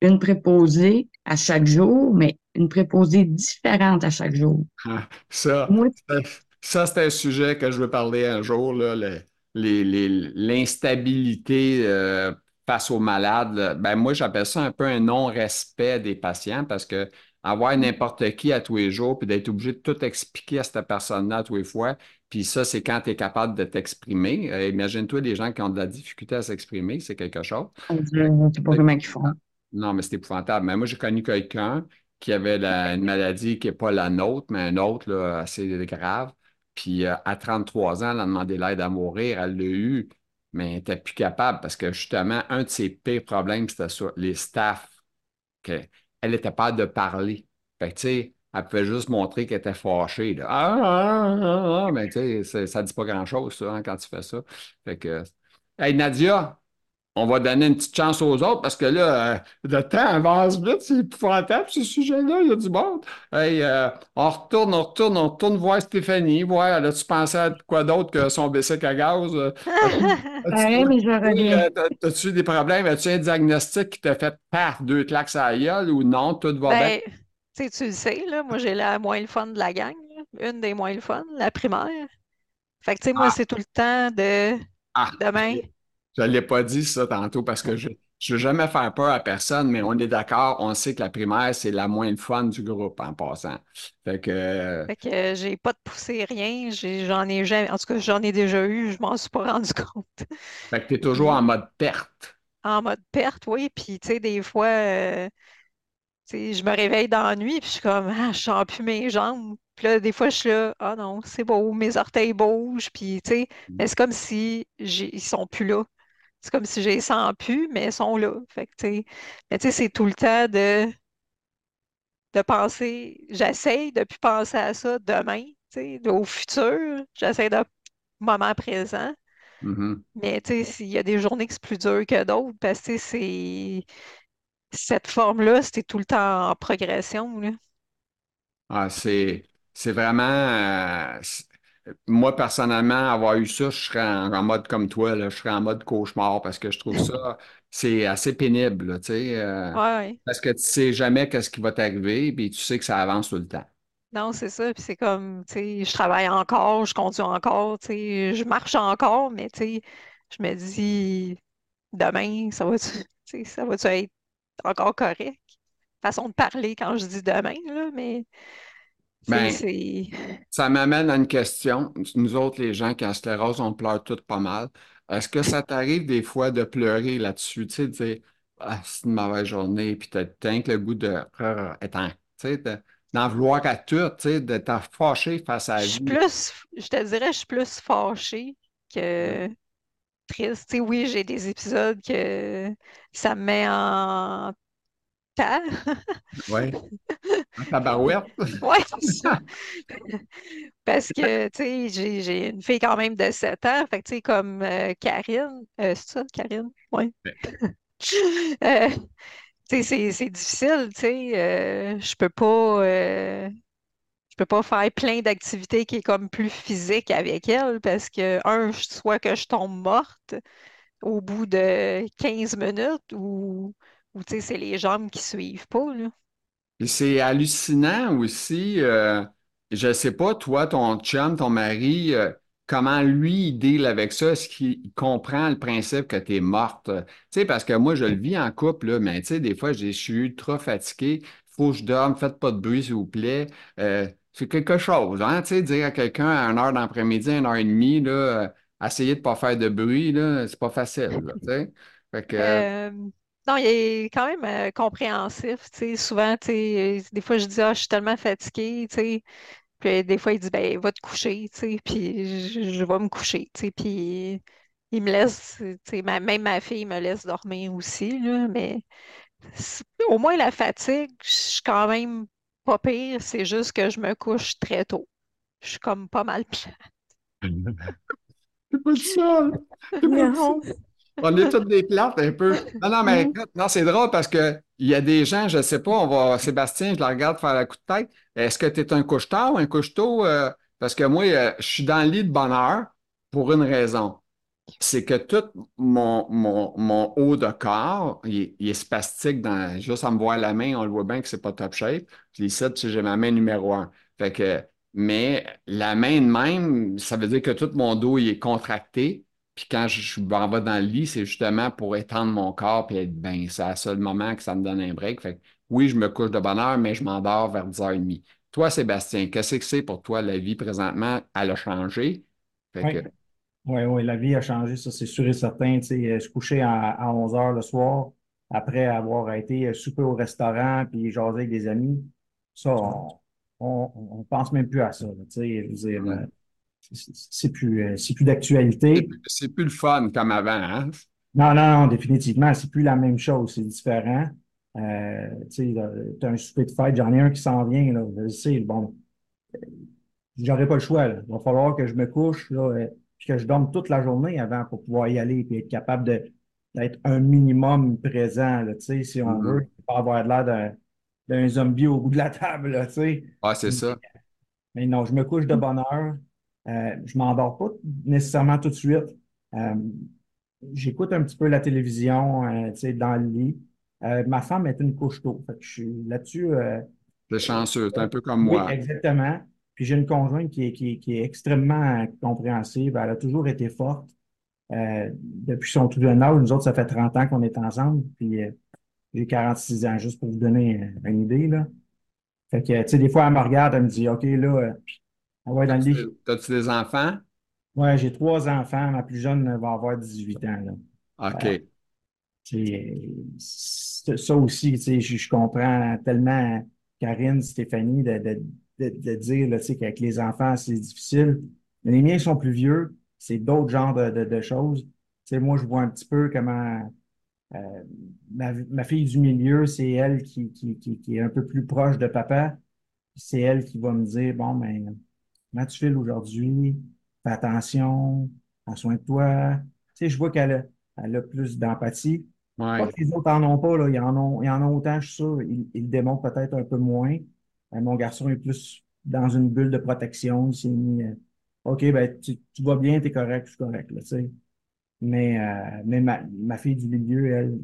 une préposée à chaque jour, mais une préposée différente à chaque jour. Ah, ça, ça c'est un sujet que je veux parler un jour, l'instabilité euh, face aux malades. Ben, moi, j'appelle ça un peu un non-respect des patients parce que avoir n'importe qui à tous les jours, puis d'être obligé de tout expliquer à cette personne-là à tous les fois, puis ça, c'est quand tu es capable de t'exprimer. Euh, imagine-toi des gens qui ont de la difficulté à s'exprimer, c'est quelque chose. C'est pas vraiment qu'ils font. Non, mais c'est épouvantable. Mais moi, j'ai connu quelqu'un qui avait une maladie qui n'est pas la nôtre, mais une autre là, assez grave. Puis euh, à 33 ans, elle a demandé l'aide à mourir. Elle l'a eu, mais elle n'était plus capable parce que justement, un de ses pires problèmes, c'était ça, les staffs. elle n'était pas de parler. Fait que, elle pouvait juste montrer qu'elle était fâchée. Là. Ah, ah, ah, ah, mais ça ne dit pas grand-chose, hein, quand tu fais ça. Fait que. Hey, Nadia, on va donner une petite chance aux autres parce que là, euh, le temps avance vite, c'est épouvantable ce sujet-là, il y a du monde. Hey, euh, on retourne, on retourne, on retourne voir Stéphanie. Ouais, elle a-tu pensé à quoi d'autre que son bicycle à gaz? Euh, [LAUGHS] mais je reviens. euh, As-tu des problèmes? As-tu un diagnostic qui t'a fait paf, deux claques à la gueule ou non, tout va bien? Ben, tu sais, tu le sais, là, moi j'ai la moins le fun de la gang, là, une des moins le fun, la primaire. Fait que tu sais, moi, Ah. c'est tout le temps de Ah, demain. Je ne l'ai pas dit ça tantôt parce que je ne veux jamais faire peur à personne, mais on est d'accord, on sait que la primaire, c'est la moins fun du groupe en passant. Fait que euh, Fait que euh, j'ai pas de poussée, rien. J'en ai jamais. En tout cas, j'en ai déjà eu, je m'en suis pas rendu compte. fait que tu es toujours en mode perte. En mode perte, oui. Puis, tu sais, des fois, euh, tu sais, je me réveille dans la nuit, puis je suis comme, ah, je sens plus mes jambes. Puis là, des fois, je suis là, ah non, c'est beau, mes orteils bougent. Puis, tu sais, mais c'est comme si ils sont plus là. C'est comme si les sens plus, mais ils sont là. Fait que, mais tu sais, c'est tout le temps de, de penser, j'essaye de plus penser à ça demain, au futur. J'essaie de moment présent. Mhm. Mais tu sais, s'il y a des journées que c'est plus dur que d'autres, parce que c'est cette forme-là, c'était tout le temps en progression, là. Ah, c'est, c'est vraiment. euh, moi, personnellement, avoir eu ça, je serais en, en mode comme toi, là, je serais en mode cauchemar parce que je trouve ça, c'est assez pénible, là, tu sais, euh, Ouais, ouais. parce que tu sais jamais qu'est-ce qui va t'arriver, puis tu sais que ça avance tout le temps. Non, c'est ça. Puis c'est comme, tu sais, je travaille encore, je conduis encore, tu sais, je marche encore, mais tu sais, je me dis, demain, ça va-tu, tu sais, ça va-tu être encore correct? Façon de parler quand je dis demain, là, mais Ben. Ça m'amène à une question. Nous autres, les gens qui ont sclérose, on pleure tous pas mal. Est-ce que ça t'arrive des fois de pleurer là-dessus, tu sais, de dire Ah, c'est une mauvaise journée, puis t'as que le goût de étant, tu sais, de- d'en vouloir à tout, tu sais, de t'en fâcher face à la vie. plus, je te dirais, je suis plus fâchée que triste. Tu sais, oui, j'ai des épisodes que ça me met en Ouais. [LAUGHS] En tabarouette. C'est ça. Parce que, tu sais, j'ai, une fille quand même de 7 ans. Fait que, tu sais, comme euh, Karine, euh, c'est ça, Karine? Ouais. [LAUGHS] Euh, tu sais, c'est, c'est difficile, tu sais. je peux pas, je peux pas faire plein d'activités qui est comme plus physique avec elle parce que, un, soit que je tombe morte au bout de 15 minutes ou, ou c'est les jambes qui suivent pas, là? C'est hallucinant aussi. euh, je sais pas, toi, ton chum, ton mari, euh, comment lui, il deal avec ça? Est-ce qu'il comprend le principe que tu es morte? Tu sais, parce que moi, je le vis en couple, là, mais tu sais, des fois, je suis ultra fatigué. Faut que je dorme, faites pas de bruit, s'il vous plaît. Euh, c'est quelque chose, hein? Tu sais, dire à quelqu'un à une heure d'après-midi, une heure et demie, là, euh, essayer de pas faire de bruit, là, c'est pas facile, là, tu sais. Fait que, non, il est quand même euh, compréhensif, tu sais. Souvent, tu sais, euh, des fois, je dis, ah, je suis tellement fatiguée, tu sais. Puis des fois, il dit, ben, va te coucher, tu sais. Puis je, je vais me coucher, tu sais. Puis il me laisse, tu sais, ma- même ma fille me laisse dormir aussi, là. Mais au moins, la fatigue, je suis quand même pas pire. C'est juste que je me couche très tôt. Je suis comme pas mal plate. [LAUGHS] t'es pas seul. T'es pas. On est toutes des plates un peu. [LAUGHS] Non, non, mais écoute, non, c'est drôle parce que il y a des gens, je sais pas, on va, Sébastien, je la regarde faire la coup de tête. Est-ce que tu es un couche-tard ou un couche-tôt? Euh, parce que moi, euh, je suis dans le lit de bonne heure pour une raison. C'est que tout mon, mon, mon haut de corps, il, est- il est spastique dans, juste à me voir la main, on le voit bien que c'est pas top shape. Puis ici, tu sais, j'ai ma main numéro un. Fait que, mais la main de même, ça veut dire que tout mon dos, il est contracté. Puis quand je je m'en vais dans le lit, c'est justement pour étendre mon corps et être bien. C'est le seul moment que ça me donne un break. Fait que oui, je me couche de bonne heure, mais je m'endors vers 10h30. Toi, Sébastien, qu'est-ce que c'est pour toi la vie présentement? Elle a changé. Fait Oui, que, oui, oui, la vie a changé, ça c'est sûr et certain. Tu sais, euh, se coucher à, à 11 heures le soir, après avoir été euh, souper au restaurant puis jaser avec des amis, ça, on, on, on pense même plus à ça. là, je veux dire, euh, c'est plus, euh, c'est plus d'actualité. c'est plus le fun comme avant, hein? Non, non, non, définitivement, c'est plus la même chose, c'est différent. Euh, tu sais, un souper de fête, j'en ai un qui s'en vient, là, je sais, bon, euh, j'aurai pas le choix, là. Il va falloir que je me couche, là, euh, puis que je dorme toute la journée avant pour pouvoir y aller et être capable de, d'être un minimum présent, là, tu sais, si on Mhm. veut, pas avoir l'air d'un d'un zombie au bout de la table, tu sais. Ouais, c'est ça. Mais non, je me couche de bonne heure. Euh, je m'endors pas nécessairement tout de suite. Euh, j'écoute un petit peu la télévision, euh, tu sais, dans le lit. Ma femme est une couche tôt. Fait que je suis là-dessus. T'es chanceux, t'es un peu comme oui, moi. exactement. Puis j'ai une conjointe qui est, qui est, qui est extrêmement compréhensive. Elle a toujours été forte. Depuis son tout jeune âge, nous autres, ça fait 30 ans qu'on est ensemble. Puis j'ai 46 ans, juste pour vous donner une idée, là. Fait que, tu sais, des fois, elle me regarde, elle me dit, OK, là, on va dans le t'as-tu des enfants? Ouais, j'ai trois enfants. Ma plus jeune va avoir 18 ans, là. OK. C'est- Ça aussi, tu sais, je, je comprends tellement Karine, Stéphanie, de, de, de, de dire là, tu sais, qu'avec les enfants, c'est difficile. Mais les miens sont plus vieux, c'est d'autres genres de, de, de choses. Tu sais, moi, je vois un petit peu comment euh, ma, ma fille du milieu, c'est elle qui, qui, qui, qui est un peu plus proche de papa. C'est elle qui va me dire, bon, ben, comment tu files aujourd'hui? Fais attention, prends soin de toi. Tu sais, je vois qu'elle a, elle a plus d'empathie. Pas Ouais. que les autres en ont pas, là. Ils en ont, ils en ont autant, je suis sûr. Ils, ils le démontrent peut-être un peu moins. Euh, mon garçon est plus dans une bulle de protection. Il s'est mis, euh, OK, ben, tu, tu vas bien, t'es correct, je suis correct, là, tu sais. Mais, euh, mais ma, ma fille du milieu, elle,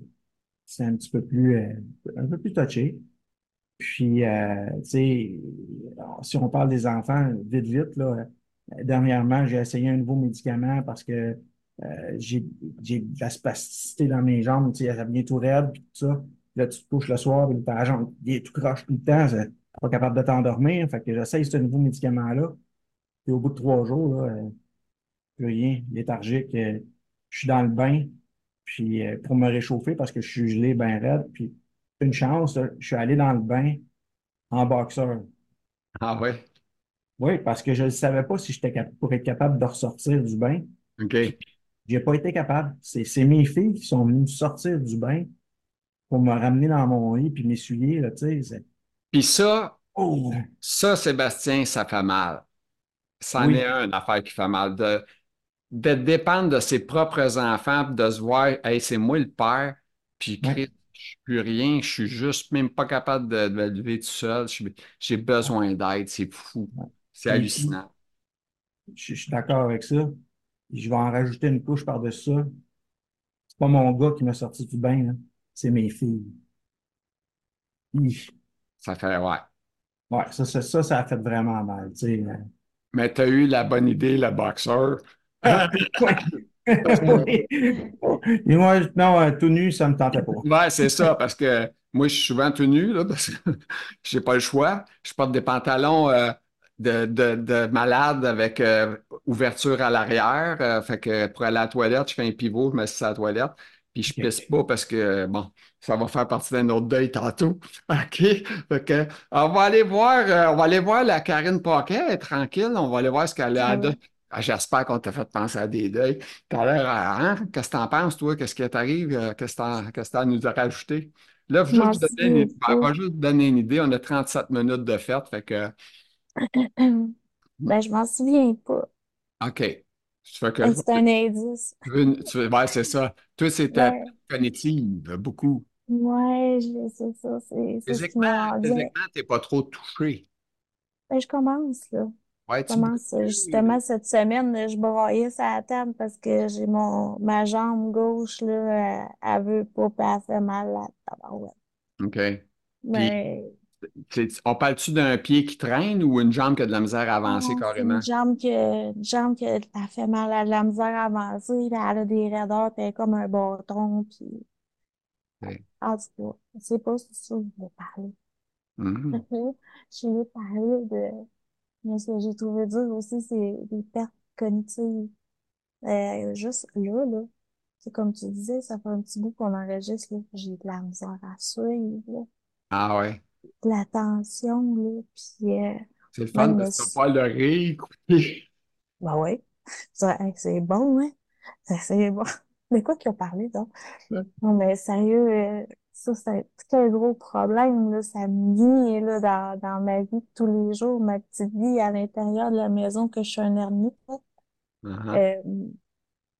c'est un petit peu plus, euh, un peu plus touché. Puis, euh, tu sais, si on parle des enfants, vite, vite, là, dernièrement, j'ai essayé un nouveau médicament parce que euh, j'ai, de la spasticité dans mes jambes, tu sais, ça devient tout raide, puis tout ça. Là, tu te couches le soir, puis ta jambe, est tout croche tout le temps, pas capable de t'endormir. Fait que j'essaye ce nouveau médicament-là. Puis au bout de trois jours, là, euh, plus rien, léthargique, je suis dans le bain, puis pour me réchauffer parce que je suis gelé bien raide, puis une chance, je suis allé dans le bain en boxeur. Ah ouais? Oui, parce que je ne savais pas si j'étais capable pour être capable de ressortir du bain. OK. J'ai pas été capable. C'est, c'est mes filles qui sont venues me sortir du bain pour me ramener dans mon lit puis m'essuyer, là, tu sais. c'est- Puis ça, Oh! ça, Sébastien, ça fait mal. C'en Oui. est un, une affaire qui fait mal. De, de dépendre de ses propres enfants, de se voir, hey, c'est moi le père, puis. Christ, suis plus rien, je suis juste même pas capable de, de me lever tout seul. Je J'ai besoin d'aide, c'est fou. C'est Puis- hallucinant. Je, je suis d'accord avec ça. Je vais en rajouter une couche par-dessus ça. C'est pas mon gars qui m'a sorti du bain. C'est mes filles. Hi. Ça fait, ouais. Ouais, ça, ça, ça, ça a fait vraiment mal, euh. Mais tu as eu la bonne idée, le boxeur. [LAUGHS] [LAUGHS] [LAUGHS] Oui. Et moi, non, euh, tout nu, ça me tentait pas. Ouais, c'est ça, parce que moi, je suis souvent tout nu, là, parce que [LAUGHS] j'ai pas le choix. Je porte des pantalons euh, de, de, de malade avec euh, ouverture à l'arrière. euh, fait que pour aller à la toilette, je fais un pivot, je me suis à la toilette, puis je pisse pas parce que, bon, ça va faire partie d'un autre deuil tantôt. [LAUGHS] OK? Fait que, on va aller voir, euh, on va aller voir la Karine Paquet, tranquille, on va aller voir ce qu'elle a à dire. Ah, J'espère qu'on t'a fait penser à des deuils. T'as l'air à, hein? Qu'est-ce que t'en penses, toi? Qu'est-ce qui t'arrive? Euh, Qu'est-ce que t'as à nous a rajouté? Là, Je m'en juste donner une, ben, juste donner une idée. On a 37 minutes de fête, fait que, Ben, je m'en souviens pas. OK. C'est un indice. tu veux une- tu veux- ouais, c'est ça. Toi, c'est ta Ouais, cognitive, beaucoup. ouais, je ça, c'est me Physiquement, physiquement, t'es pas trop touché. Ben, je commence, là. Ouais, tu commence, euh, justement, cette semaine, là, je broyais la table parce que j'ai mon, ma jambe gauche, là, elle, veut pas, fait mal, là. tabarouette. OK. Mais C'est- On parle-tu d'un pied qui traîne ou une jambe qui a de la misère à avancer non, c'est carrément? une jambe que, une jambe que, elle fait mal, a de la misère à avancer, puis elle a des raideurs, puis elle est comme un bâton, puis, Ouais. en tout cas, sais pas si ça, [LAUGHS] je vais parler. Mhm. Je lui ai parlé de, mais ce que j'ai trouvé dur aussi, c'est des pertes cognitives. Euh, juste là, là, c'est comme tu disais, ça fait un petit bout qu'on enregistre, là, j'ai de la misère à suivre, là, Ah ouais. de la tension, là, puis euh, C'est le fun même parce que le, réécouter. bah ouais, [LAUGHS] Ça, hey, c'est bon, hein, Ça, c'est bon. [LAUGHS] De quoi qu'il a parlé, donc? Non, mais sérieux, euh, ça, c'est un très gros problème, là, ça me là, dans, dans ma vie de tous les jours, ma petite vie à l'intérieur de la maison que je suis un ermite. Uh-huh. Euh,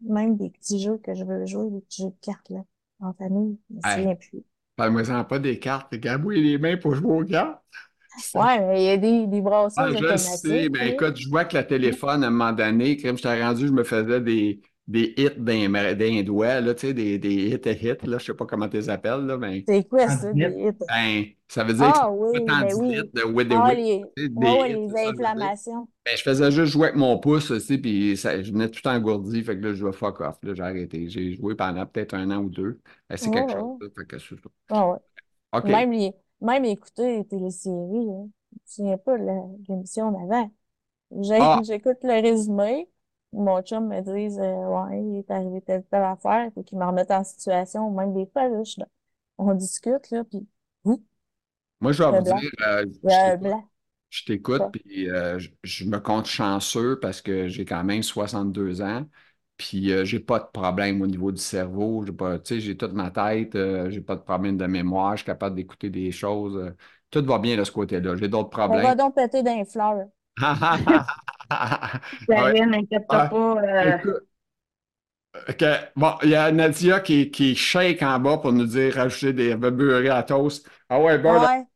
même des petits jeux que je veux jouer, des petits jeux de cartes, là, en famille. Je me souviens plus. Parle-moi pas des cartes. Gabouille les mains pour jouer aux cartes. [LAUGHS] Ouais, mais il y a des, des Ah, brasseuses je sais, ben écoute, je vois que le téléphone, à un moment donné, comme je t'ai rendu, je me faisais des, des hits d'un d'un doigt, là, tu sais, des, des hits et hits, là, je sais pas comment tu les appelles, là, mais C'est quoi ça, des hits? ben, ça veut dire que Ah oui, pas tant ben oui. hits de with the Ah, les, des ouais, hits, les ça, inflammations. Ben, je faisais juste jouer avec mon pouce aussi, puis ça, je venais tout engourdi, fait que là, je jouais fuck off, là, j'ai arrêté. J'ai joué pendant peut-être un an ou deux. Ben, c'est quelque Ouais, chose, ouais. là, fait que c'est ça. Ah ouais. OK. Même, les, même écouter les téléséries, là. Je me souviens pas de l'émission d'avant. Ah, J'écoute le résumé. Mon chum me dit, euh, ouais, il est arrivé telle, telle affaire. Faut qu'il me remette en situation. Même des fois, là, je- on discute, là, puis, ouh, moi, je vais vous blanc. dire, euh, je t'écoute. puis euh, je, je me compte chanceux parce que j'ai quand même 62 ans, puis j'ai pas de problème au niveau du cerveau, j'ai pas, tu sais, j'ai toute ma tête, j'ai pas de problème de mémoire, je suis capable d'écouter des choses, tout va bien de ce côté-là. J'ai d'autres On va problèmes. donc péter dans les fleurs. [LAUGHS] Ouais, Karine, inquiète-toi ouais. pas. euh, Bon, il y a Nadia qui, qui shake en bas pour nous dire rajouter des beurrés à toast. Ah ouais, bon, là, Ouais.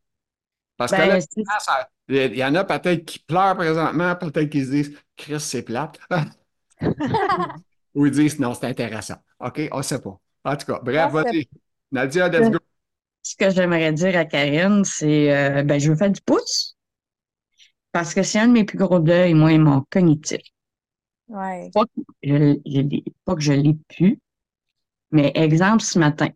parce que là, ben, Ah, ça- Il y en a peut-être qui pleurent présentement, peut-être qui se disent Chris, c'est plate. [LAUGHS] Ou ils disent non, c'est intéressant. OK, on ne sait pas. En tout cas, bref, vas-y. Nadia, let's go. ce que j'aimerais dire à Karine, c'est euh, ben, je veux faire du pouce parce que c'est un de mes plus gros deuils, moi, et mon cognitif. Ouais. Pas que je, je l'ai- pas que je l'ai plus, mais exemple ce matin.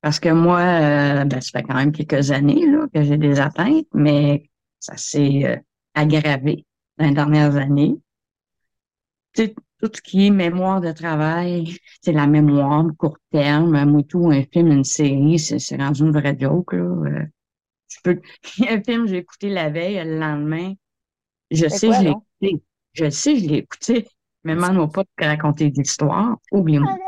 Parce que moi, euh, ben, ça fait quand même quelques années là, que j'ai des atteintes, mais ça s'est euh, aggravé dans les dernières années. Tout ce qui est mémoire de travail, c'est la mémoire court terme, moi tout, un film, une série, c'est c'est rendu une vraie joke. Là. Je peux... Il y a un film que j'ai écouté la veille, le lendemain, je sais, quoi, je l'ai écouté. Je sais, je l'ai écouté. Mais m'en pas de raconter des histoires. Oublie-moi.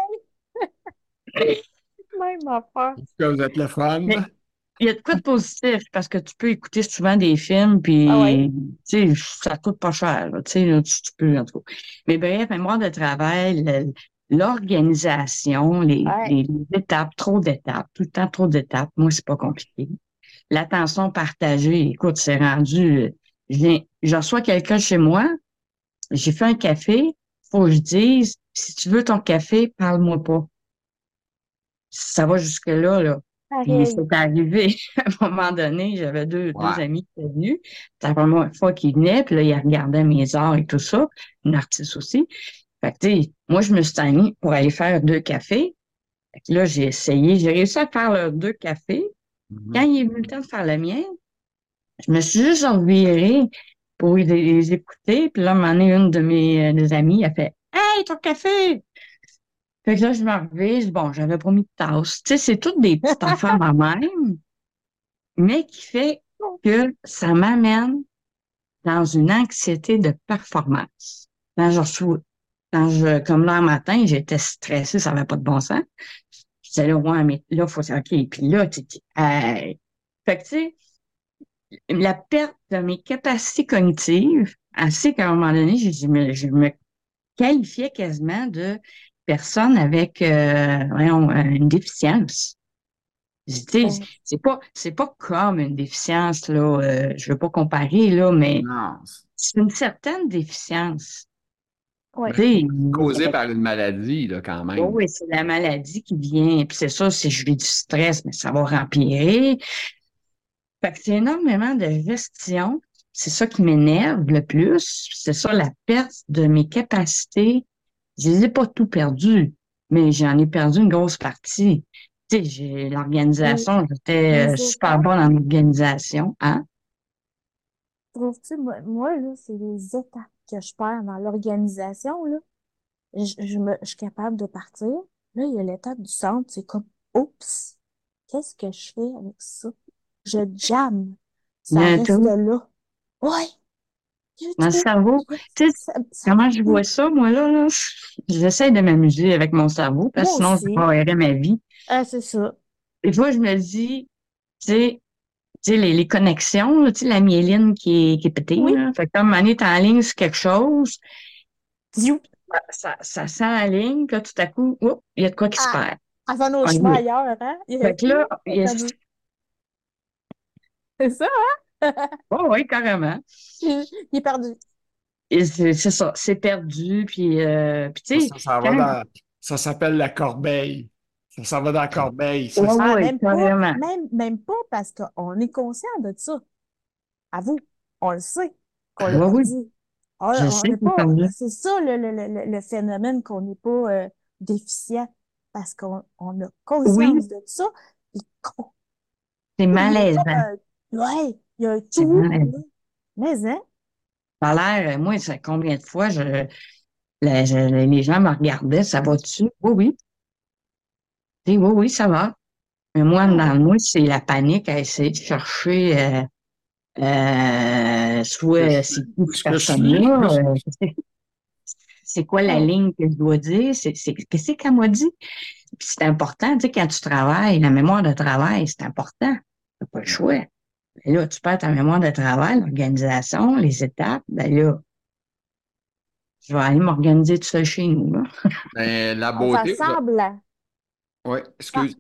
[LAUGHS] Même affaire. En tout cas, vous êtes le fun. Mais il y a de quoi de positif parce que tu peux écouter souvent des films, puis Ah ouais? tu sais, ça coûte pas cher. là, Tu sais, tu, tu peux, en tout cas. Mais bref, mémoire de travail, le- l'organisation, les, Ouais. les étapes, trop d'étapes, tout le temps trop d'étapes. Moi, c'est pas compliqué. L'attention partagée, écoute, c'est rendu. Je, viens- je reçois quelqu'un chez moi, j'ai fait un café, faut que je dise, si tu veux ton café, parle-moi pas. Ça va jusque-là, là. Puis Pareil. c'est arrivé [LAUGHS] à un moment donné, j'avais deux, deux amis qui étaient venus. C'était la première fois qu'ils venaient, puis là, ils regardaient mes arts et tout ça, une artiste aussi. Fait que, tu sais, moi, je me suis mis pour aller faire deux cafés. Fait que là, j'ai essayé, j'ai réussi à faire leurs deux cafés. Mhm. Quand il est venu le temps de faire le mien, je me suis juste revirée pour les, écouter. Puis là, un moment donné, une de mes euh, amies a fait Hey, ton café! Fait que là, je me revise. Bon, j'avais pas mis de tasse. Tu sais, c'est toutes des petites affaires à même, mais qui fait que ça m'amène dans une anxiété de performance. Quand je reçois, comme là, matin, j'étais stressée, ça n'avait pas de bon sens. Disais là, ouais, mais là, faut, OK. Puis là, tu. Fait que, tu sais, la perte de mes capacités cognitives, assez qu'à un moment donné, je, je me, je me qualifiais quasiment de personne avec euh, euh, une déficience. C'est pas, c'est pas comme une déficience, là, euh, je veux pas comparer, là, mais c'est une certaine déficience. Ouais. Causé par une maladie, là, quand même. Oh oui, c'est la maladie qui vient. Puis c'est ça, si je vis du stress, mais ça va rempirer. Fait que c'est énormément de gestion. C'est ça qui m'énerve le plus. C'est ça, la perte de mes capacités. Je les ai pas tout perdues, mais j'en ai perdu une grosse partie. Tu sais, j'ai l'organisation, j'étais euh, super bonne en organisation, hein? Trouves-tu, moi, moi, là, c'est les étapes que je perds dans l'organisation, là. Je, je me, je suis capable de partir. Là, il y a l'étape du centre, c'est comme, oups, qu'est-ce que je fais avec ça? Je jamme. Ça un reste là. Ouais. Dans le cerveau. Tu sais, Comment je vois ça, moi, là, là? J'essaie de m'amuser avec mon cerveau, parce que sinon, je aussi. foirerais ma vie. Ah, c'est ça. Des fois, je me dis, tu sais, sais, les, les connexions, là, tu sais, la myéline qui est, qui est pétée, Oui. là. Fait que comme on est en ligne sur quelque chose, ça, ça s'enligne, puis là, tout à coup, oups, il y a de quoi qui se Ah, perd. avant nos On y chemins va. ailleurs, hein? Il Fait que là, il il y a- perdu. C'est ça, [LAUGHS] Oh, oui, carrément. il est perdu. C'est c'est ça, c'est perdu, puis, euh, puis tu sais, ça s'appelle la corbeille. Ça, ça va dans la corbeille. ça. Ouais, Ah, ouais, même pas, même, même pas parce qu'on est conscient de ça. À vous, on le sait qu'on l'a Ouais, oui. On- Je on perdu. c'est ça le, le, le, le- phénomène qu'on n'est pas euh, déficient parce qu'on on a conscience de ça. C'est comme un- ouais, il y a un tout. Mais, hein? Ça a l'air, moi, c'est combien de fois je, les gens me regardaient, ça va dessus? Oui, oui. Je dis, oui, oui, ça va. Mais moi, dans moi, c'est la panique à essayer de chercher euh, euh, soit c'est euh, c'est- quoi la ligne que je dois dire, c'est c'est- qu'est-ce qu'elle m'a dit? Puis c'est important, tu sais, quand tu travailles, la mémoire de travail, c'est important. T'as pas le choix. Ben là, tu perds ta mémoire de travail, l'organisation, les étapes, ben là, je vais aller m'organiser tout seul chez nous, là. Mais la beauté. ressemble à. Oui, excuse.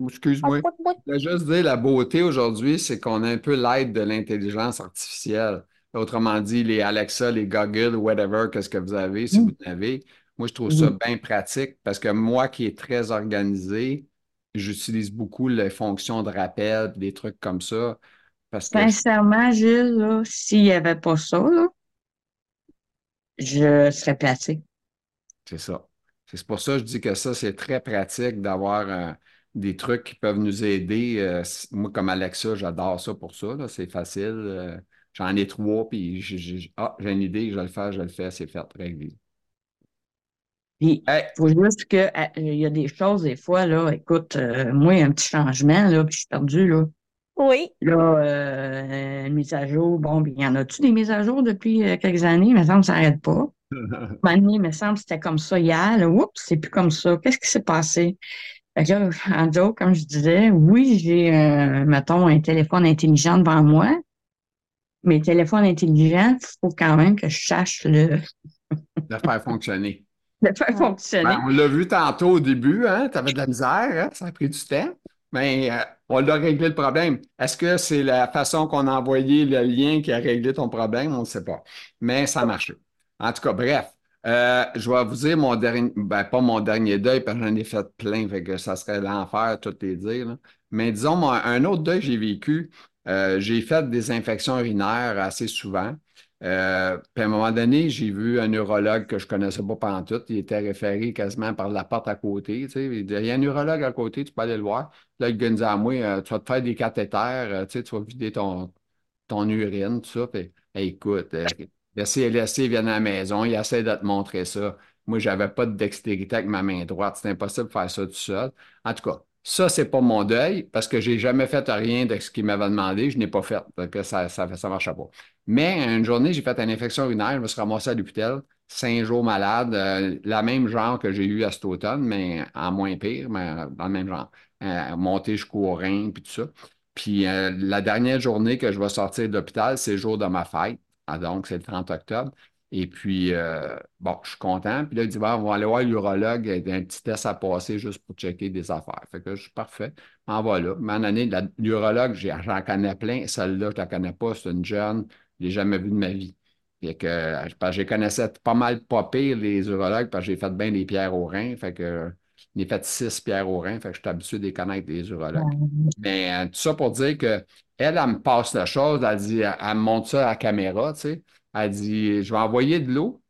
Excuse-moi. Ah, Je voulais juste dire, la beauté aujourd'hui, c'est qu'on a un peu l'aide de l'intelligence artificielle. Autrement dit, les Alexa, les Google, whatever, qu'est-ce que vous avez, si Mm. vous en avez. Moi, je trouve ça Oui. bien pratique parce que moi qui est très organisé, j'utilise beaucoup les fonctions de rappel, des trucs comme ça. Parce que je- Sincèrement, Gilles, s'il n'y avait pas ça, là, je serais placé. C'est ça. C'est pour ça que je dis que ça, c'est très pratique d'avoir euh, des trucs qui peuvent nous aider. Euh, moi, comme Alexa, j'adore ça pour ça. C'est facile. euh, j'en ai trois, puis j'ai j'ai- ah, j'ai une idée, je vais le faire, je le fais, c'est fait, réglé. Puis, Hey, faut juste que, il y a des choses, des fois, là, écoute, moi, un petit changement, là, puis je suis perdu, là. Oui. Là, euh, une mise à jour, bon, puis il y en a-tu des mises à jour depuis euh, quelques années? Il me semble que ça n'arrête pas. [LAUGHS] Maintenant, il me semble que c'était comme ça hier. Là. Oups, c'est plus comme ça. Qu'est-ce qui s'est passé? Fait que là, en joke, comme je disais, oui, j'ai, euh, mettons, un téléphone intelligent devant moi. Mais téléphone intelligent, il faut quand même que je sache le, [LAUGHS] de faire fonctionner. le faire fonctionner. Ben, on l'a vu tantôt au début, hein? Tu avais de la misère, hein? Ça a pris du temps. Mais euh, on a réglé le problème. Est-ce que c'est la façon qu'on a envoyé le lien qui a réglé ton problème? On ne sait pas. Mais ça a marché. En tout cas, bref. euh, je vais vous dire mon dernier, ben pas mon dernier deuil, parce que j'en ai fait plein, fait que ça serait l'enfer, tout les dire. là. Mais disons, un autre deuil que j'ai vécu, euh, j'ai fait des infections urinaires assez souvent. Euh, puis à un moment donné, j'ai vu un neurologue que je connaissais pas pendant tout. Il était référé quasiment par la porte à côté. Tu sais. Il dit, il y a un neurologue à côté, tu peux aller le voir. Là, le gars me dit moi, tu vas te faire des cathéters, euh, tu sais, tu vas vider ton, ton urine, tout ça. Puis, écoute, euh, le CLSC vient à la maison, il essaie de te montrer ça. Moi, j'avais pas de dextérité avec ma main droite. C'est impossible de faire ça tout seul. En tout cas, ça, c'est pas mon deuil parce que j'ai jamais fait rien de ce qu'il m'avait demandé. Je n'ai pas fait. Donc, ça, ça, ça marchait pas. Mais une journée, j'ai fait une infection urinaire. Je me suis ramassé à l'hôpital. Cinq jours malade. euh, la même genre que j'ai eu à cet automne, mais en moins pire, mais dans le même genre. Euh, monté jusqu'au rein, puis tout ça. Puis euh, la dernière journée que je vais sortir de l'hôpital, c'est le jour de ma fête. Ah, donc, c'est le 30 octobre. Et puis, euh, bon, je suis content. Puis là, il dit, Bon, on va aller voir l'urologue. Il y a un petit test à passer juste pour checker des affaires. Fait que je suis parfait. En voilà. Mais en année, l'urologue, j'en connais plein. Celle-là, je ne la connais pas. C'est une jeune. Je ne l'ai jamais vue de ma vie. Fait que, euh, que je connaissais pas mal pas pire les urologues parce que j'ai fait bien des pierres au rein. Fait que j'ai fait six pierres au rein. Fait que je suis habitué de les connaître, les urologues. Mais euh, tout ça pour dire que elle, elle me passe la chose, elle dit, elle, elle me montre ça à la caméra, tu sais. Elle dit, je vais envoyer de l'eau,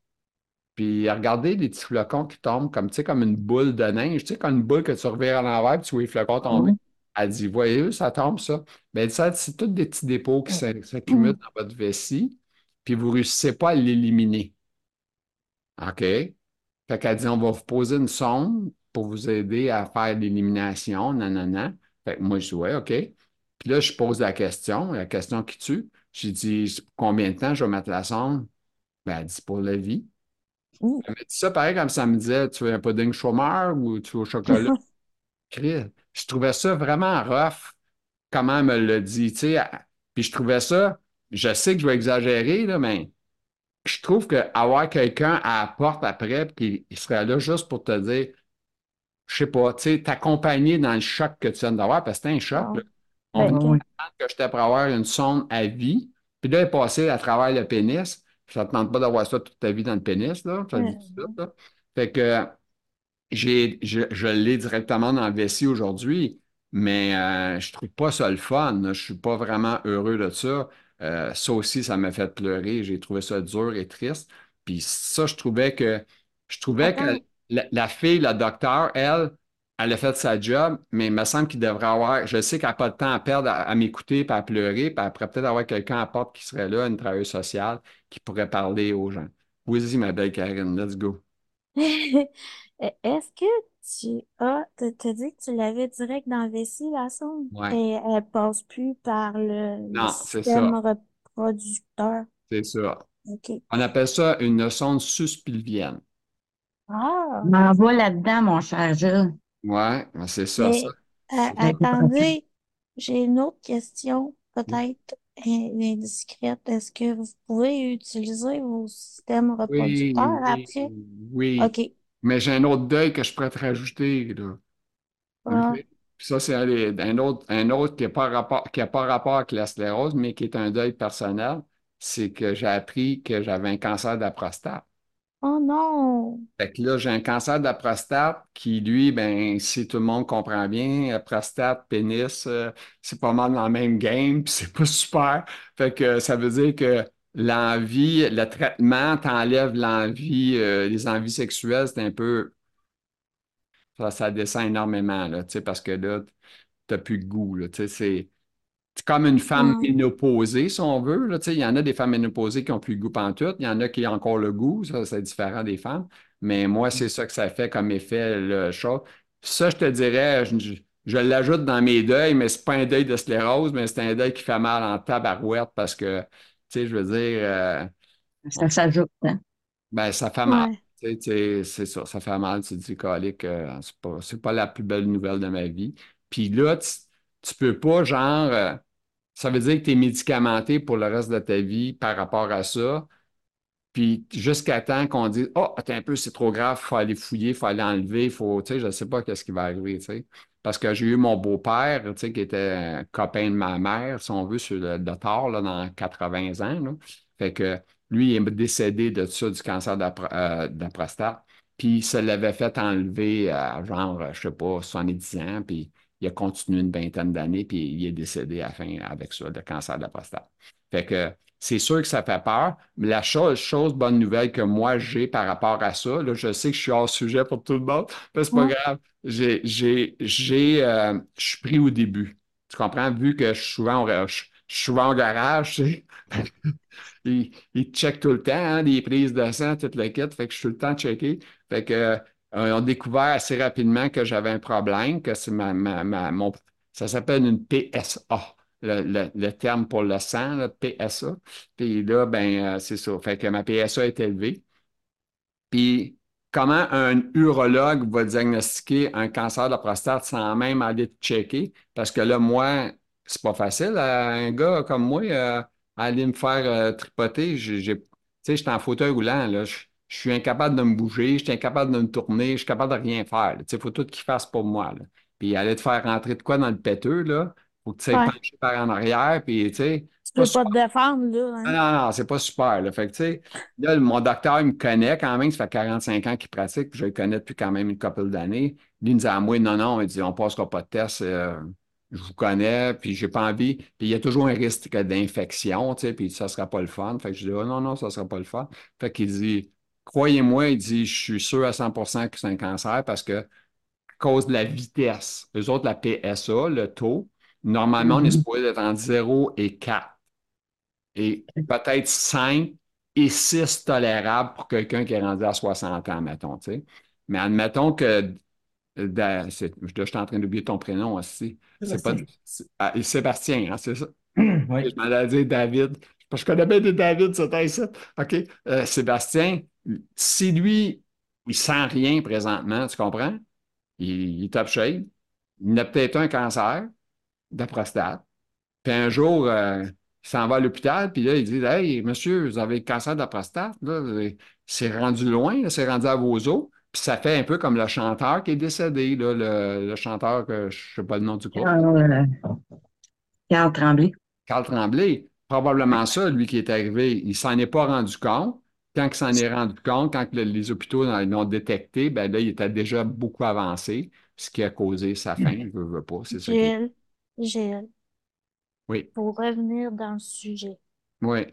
puis regardez les petits flocons qui tombent comme, tu sais, comme une boule de neige, tu sais, comme une boule que tu revires à l'envers, puis tu vois les flocons tomber. Elle dit, voyez-vous, ça tombe, ça. Ben, ça, c'est tous des petits dépôts qui s'ac- s'accumulent dans votre vessie, puis vous ne réussissez pas à l'éliminer. OK? Fait qu'elle dit, on va vous poser une sonde pour vous aider à faire l'élimination, nanana. Fait que moi, je dis, ouais, OK. Puis là, je pose la question, la question qui tue. J'ai dit, combien de temps je vais mettre la sonde? Ben, elle dit, pour la vie. Elle m'a dit ça pareil comme ça me disait, tu veux un pudding chômeur ou tu veux au chocolat? [LAUGHS] Je trouvais ça vraiment rough, comment elle me l'a dit, tu sais. elle- Puis je trouvais ça, je sais que je vais exagérer, là, mais je trouve qu'avoir quelqu'un à la porte après, puis il serait là juste pour te dire, je sais pas, tu sais, t'accompagner dans le choc que tu viens d'avoir, parce que c'était un choc. Là. On veut ok. que j'étais pour avoir une sonde à vie, puis là, elle est passée à travers le pénis. Ça ne te tente pas d'avoir ça toute ta vie dans le pénis, là. Ça le dit tout là. Fait que j'ai, je, je l'ai directement dans le vessie aujourd'hui, mais euh, je trouve pas ça le fun. Je suis pas vraiment heureux de ça. Euh, ça aussi, ça m'a fait pleurer. J'ai trouvé ça dur et triste. Puis ça, je trouvais que je trouvais que la, la fille, la docteur, elle, elle a fait sa job, mais il me semble qu'il devrait avoir. Je sais qu'elle n'a pas de temps à perdre à, à m'écouter puis à pleurer, puis après peut-être avoir quelqu'un à porte qui serait là, une travailleuse sociale, qui pourrait parler aux gens. Vas-y, ma belle Karine, let's go. [LAUGHS] Est-ce que tu as, t'as t'as dit que tu l'avais direct dans la vessie, la sonde? Ouais. Et elle passe plus par le, le Non, c'est système ça. reproducteur. C'est ça. OK. On appelle ça une sonde suspilvienne. Ah, M'envoie là-dedans, mon cher Jules. Ouais, ben, c'est ça, mais ça. a- attendez, j'ai une autre question, peut-être indiscrète. Est-ce que vous pouvez utiliser vos systèmes reproducteurs oui, après? oui. OK. Mais j'ai un autre deuil que je pourrais te rajouter, là. Ah, ça, c'est un, un autre, un autre qui n'a pas rapport, qui a pas rapport avec la sclérose, mais qui est un deuil personnel. C'est que j'ai appris que j'avais un cancer de la prostate. Oh non. Fait que là, j'ai un cancer de la prostate qui, lui, ben, si tout le monde comprend bien, euh, prostate, pénis, euh, c'est pas mal dans le même game, [LAUGHS] puis c'est pas super. Fait que ça veut dire que l'envie, le traitement t'enlève l'envie, euh, les envies sexuelles, c'est un peu, ça, ça descend énormément, là, parce que là, t'as plus de goût, là, c'est. Comme une femme ménopausée, si on veut. Là, il y en a des femmes ménopausées qui n'ont plus le goût pantoute. Il y en a qui ont encore le goût. Ça, c'est différent des femmes. Mais moi, c'est ça que ça fait comme effet, le chose. Ça, je te dirais, je, je- l'ajoute dans mes deuils, mais c'est pas un deuil de sclérose, mais c'est un deuil qui fait mal en tabarouette parce que, tu sais, je veux dire, euh, Ça s'ajoute, hein? ben, ça fait mal. ouais. Tu sais, c'est ça, ça fait mal. Tu te dis, colique, euh, c'est pas, pas la plus belle nouvelle de ma vie. Puis là, tu, tu peux pas, genre, euh, ça veut dire que tu es médicamenté pour le reste de ta vie par rapport à ça. Puis jusqu'à temps qu'on dise Oh, attends un peu, c'est trop grave, il faut aller fouiller, il faut aller enlever, faut, tu sais, je ne sais pas qu'est-ce qui va arriver, tu sais. Parce que j'ai eu mon beau-père, tu sais, qui était un copain de ma mère, si on veut, sur le, tard, là, dans 80 ans, là. Fait que lui, il est décédé de ça, du cancer de la, euh, prostate. Puis il se l'avait fait enlever à genre, je sais pas, 70 ans, puis il a continué une vingtaine d'années, puis il est décédé à la fin avec ça, le cancer de la prostate. Fait que c'est sûr que ça fait peur, mais la chose, chose bonne nouvelle que moi j'ai par rapport à ça, là, je sais que je suis hors sujet pour tout le monde, [LAUGHS] mais c'est pas Ouais. grave. J'ai, j'ai, j'ai, euh, je suis pris au début. Tu comprends? Vu que je suis souvent, au- je, je suis souvent au garage, tu sais. [LAUGHS] Ils, ils checkent tout le temps, hein, les prises de sang, toute le kit. Fait que je suis tout le temps checké. Fait que, euh, ont découvert assez rapidement que j'avais un problème, que c'est ma, mon, ça s'appelle une PSA, le, terme pour le sang, PSA. Puis là, ben, euh, c'est ça. Fait que ma PSA est élevée. Puis, comment un urologue va diagnostiquer un cancer de la prostate sans même aller te checker? Parce que là, moi, c'est pas facile. à un gars comme moi, euh, aller me faire euh, tripoter, tu sais, j'étais en fauteuil roulant, là. Je, je suis incapable de me bouger, je suis incapable de me tourner, je suis capable de rien faire. il faut tout qu'il fasse pour moi, là. Puis aller te faire rentrer de quoi dans le péteux, là, faut que tu sais pencher par en arrière, puis tu sais, Tu c'est pas peux pas te défendre, là, hein? non, non, c'est pas super. Là. Fait que, tu sais, là, mon docteur, il me connaît quand même. Ça fait 45 ans qu'il pratique, puis je le connais depuis quand même une couple d'années. Lui, il me dit à moi, non, non, il dit, on passera pas de test. euh, je vous connais, puis j'ai pas envie. Puis il y a toujours un risque d'infection, tu sais, puis ça sera pas le fun. Fait que je dis, oh, non, non, ça sera pas le fun. Fait qu'il dit, croyez-moi, il dit, je suis sûr à 100% que c'est un cancer parce que à cause de la vitesse. Eux autres, la PSA, le taux, normalement, on est Mhm. supposé être entre 0 et 4 et peut-être 5 et 6 tolérables pour quelqu'un qui est rendu à 60 ans, mettons. Mais admettons que, c'est- je suis en train d'oublier ton prénom aussi. C'est pas, Sébastien. c'est- ah, Sébastien, hein, c'est ça? [CLEARS THROAT] Oui. Je m'en allais dire David. Parce que je connais bien des David, c'était ici. OK. Euh, Sébastien, si lui, il sent rien présentement, tu comprends? Il, est top shape. Il a peut-être un cancer de la prostate. Puis un jour, euh, il s'en va à l'hôpital, puis là, il dit Hey, monsieur, vous avez le cancer de la prostate, là, c'est rendu loin, c'est rendu à vos os. Puis ça fait un peu comme le chanteur qui est décédé, là, le, le chanteur, que je ne sais pas le nom du groupe. Euh, Carl Tremblay. Carl Tremblay. Probablement ça, lui qui est arrivé, il s'en est pas rendu compte. Quand il s'en est rendu compte, quand le- les hôpitaux l'ont détecté, ben là, il était déjà beaucoup avancé, ce qui a causé sa fin. Je veux, veux pas, c'est qui Gilles, Gilles, Oui, pour revenir dans le sujet. oui.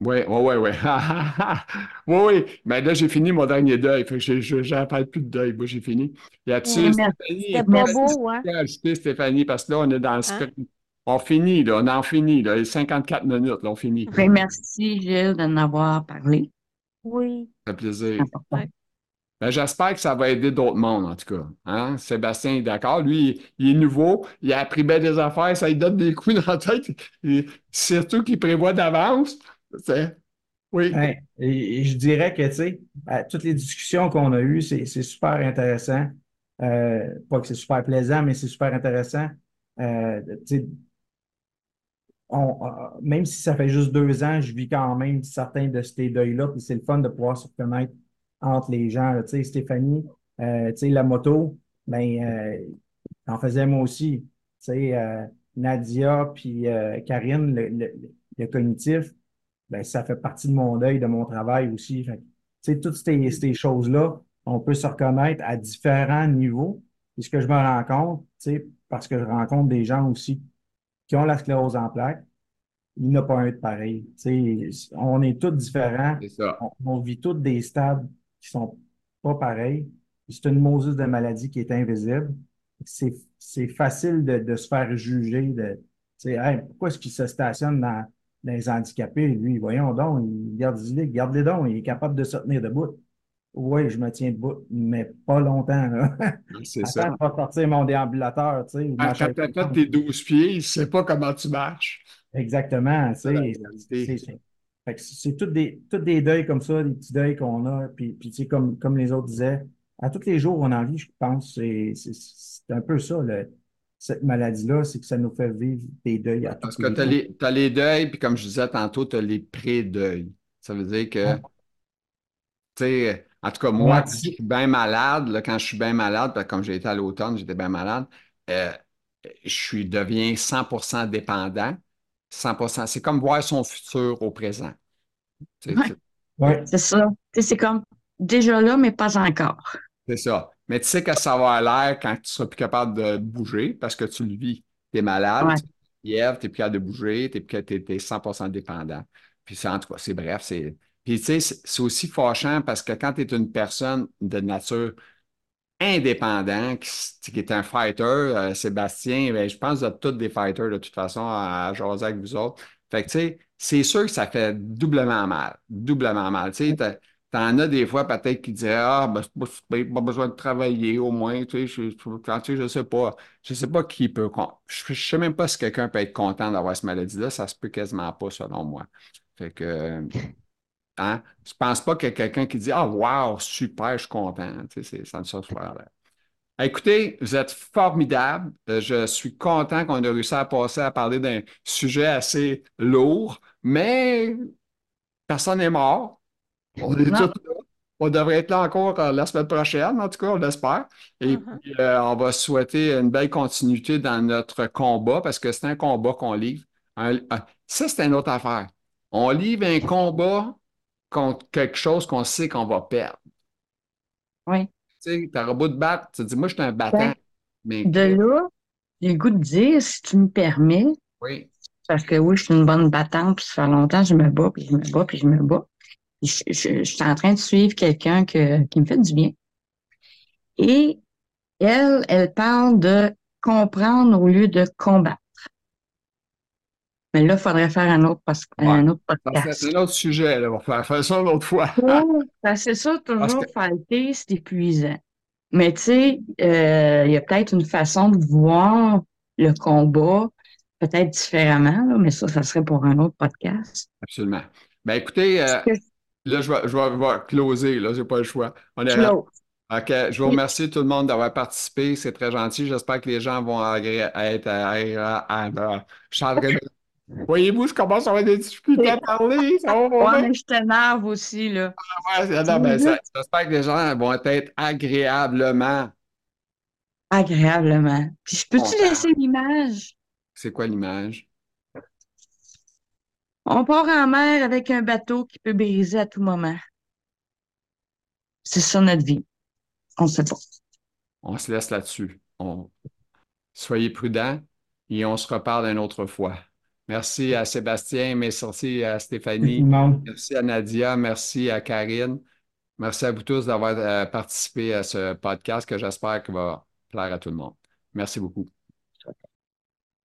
Oui, oui, oui, oui. [LAUGHS] Oui, oui. Mais là, j'ai fini mon dernier deuil. Fait que je- parle plus de deuil. Moi, j'ai fini. Merci. Stéphanie, C'était pas merci beau, hein? Stéphanie, parce que là, on est dans le Hein? script. On finit, là. On en finit, là. Les 54 minutes, là, on finit. Ben, merci, Gilles, d'en avoir parlé. Oui. Ça fait plaisir. C'est important. Ouais. Ben, j'espère que ça va aider d'autres mondes, en tout cas. Hein? Sébastien est d'accord. Lui, il, il est nouveau. Il a appris bien des affaires. Ça lui donne des coups dans la tête. Et surtout qu'il prévoit d'avance. Oui. Ouais, et, et je dirais que, tu sais, toutes les discussions qu'on a eues, c'est, c'est super intéressant. Euh, pas que c'est super plaisant, mais c'est super intéressant. Euh, on- euh, même si ça fait juste deux ans, je vis quand même certains de ces deuils-là, puis c'est le fun de pouvoir se reconnaître entre les gens. Tu sais, Stéphanie, euh, tu sais, la moto, ben, euh, j'en faisais moi aussi. Tu sais, euh, Nadia puis Karine, le, le, le cognitif, ben, ça fait partie de mon deuil, de mon travail aussi. Tu sais, toutes ces, ces choses-là, on peut se reconnaître à différents niveaux. Et ce que je me rends compte, tu sais, parce que je rencontre des gens aussi qui ont la sclérose en plaques, il n'y en a pas un de pareil. On est tous différents. Ça. On, on vit tous des stades qui sont pas pareils. C'est une Moses de maladie qui est invisible. C'est, facile de, de se faire juger de, Hey, pourquoi est-ce qu'il se stationne dans, dans les handicapés? Lui, voyons donc, il garde, il garde les dons, il est capable de se tenir debout. Oui, je me tiens debout, mais pas longtemps, là. C'est ça. Attends, pas sortir mon déambulateur, tu sais. ma tu as roulante. tes 12 pieds, il ne sait pas comment tu marches. Exactement, C'est c'est- tous des, tous des deuils comme ça, des petits deuils qu'on a, puis, puis tu sais, comme, comme les autres disaient, à tous les jours on en vit, je pense, c'est un peu ça, le- cette maladie-là, c'est que ça nous fait vivre des deuils à Parce tous que tu as les, les deuils, puis comme je disais tantôt, tu as les pré-deuils. Ça veut dire que, tu sais, en tout cas, moi, Ouais. quand je suis bien malade, là, quand je suis bien malade, parce que comme j'ai été à l'automne, j'étais bien malade, euh, je suis, deviens 100% dépendant. 100%, c'est comme voir son futur au présent. Ouais. c'est- Ouais, ça. C'est comme déjà là, mais pas encore. C'est ça. Mais tu sais que ça va à l'air quand tu seras plus capable de bouger parce que tu le vis. Tu es malade, Ouais. tu fièvre, tu n'es plus capable de bouger, tu es, 100% dépendant. Puis c'est en tout cas, c'est bref. c'est Puis tu sais, c'est aussi fâchant parce que quand tu es une personne de nature indépendante, qui, est un fighter, euh, Sébastien, ben, je pense êtes tous des fighters de toute façon à, à avec vous autres. Fait que tu sais, c'est sûr que ça fait doublement mal. Doublement mal. Tu sais, T'en as des fois peut-être qui disaient Ah, ben, pas, besoin de travailler au moins, tu sais, je, quand, tu sais, je sais pas. Je sais pas qui peut. Je, je sais même pas si quelqu'un peut être content d'avoir cette maladie-là. Ça se peut quasiment pas, selon moi. Fait que, hein, je pense pas qu'il y a quelqu'un qui dit Ah, wow, super, je suis content. Tu sais, ça ne fait pas. Écoutez, vous êtes formidables. Euh, Je suis content qu'on ait réussi à passer à parler d'un sujet assez lourd, mais personne n'est mort. On est là. On devrait être là encore euh, la semaine prochaine, en tout cas, on l'espère. Et Mhm. puis, euh, on va souhaiter une belle continuité dans notre combat parce que c'est un combat qu'on livre. Un- un- ça, c'est une autre affaire. On livre un combat contre quelque chose qu'on sait qu'on va perdre. Oui. Tu sais, t'auras beau te battre, tu te dis, moi, je suis un battant. Mais De là, j'ai le goût de dire, si tu me permets, oui, parce que oui, je suis une bonne battante, puis ça fait longtemps que je me bats, puis je me bats, puis je me bats. Je, je- je suis en train de suivre quelqu'un que, qui me fait du bien. Et elle, elle parle de comprendre au lieu de combattre. Mais là, il faudrait faire un autre, pos- un autre podcast. c'est un autre sujet. Là. On va faire, ça une autre fois. Parce que c'est ça, Parce toujours que- fighter, c'est épuisant. Mais tu sais, euh, il y a peut-être une façon de voir le combat, peut-être différemment, là, mais ça, ça serait pour un autre podcast. Absolument. Ben écoutez, euh, Parce que là, je vais, je vais, closer, là, j'ai pas le choix. On est Claude, OK, je vous remercie tout le monde d'avoir participé. C'est très gentil. J'espère que les gens vont agré- être. à- à- à- Je suis en train de- Voyez-vous, je commence à avoir des difficultés à parler. Ouais, mais je t'énerve aussi, là. Ouais, c'est- non, ben, ça- j'espère que les gens vont être agréablement. Agréablement. Puis je peux-tu laisser l'image? C'est quoi l'image? On part en mer avec un bateau qui peut briser à tout moment. C'est ça notre vie. On sait pas. On se laisse là-dessus. On- Soyez prudents et on se reparle une autre fois. Merci à Sébastien, merci à Stéphanie, merci à Nadia, merci à Karine. Merci à vous tous d'avoir euh, participé à ce podcast que j'espère qu'il va plaire à tout le monde. Merci beaucoup.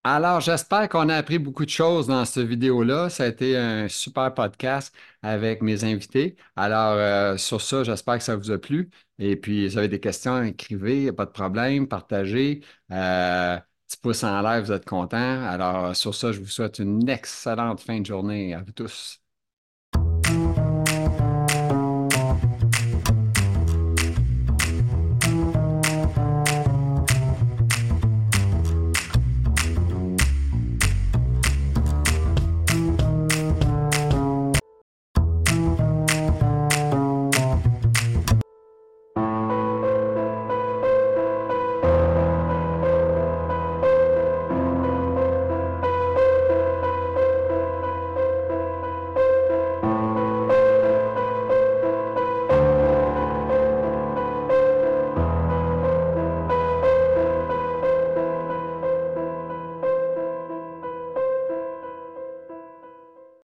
Alors, j'espère qu'on a appris beaucoup de choses dans cette vidéo-là. Ça a été un super podcast avec mes invités. Alors, euh, sur ça, j'espère que ça vous a plu. Et puis, si vous avez des questions, écrivez, pas de problème, partagez. Euh, petit pouce en l'air, vous êtes contents. Alors, sur ça, je vous souhaite une excellente fin de journée à vous tous.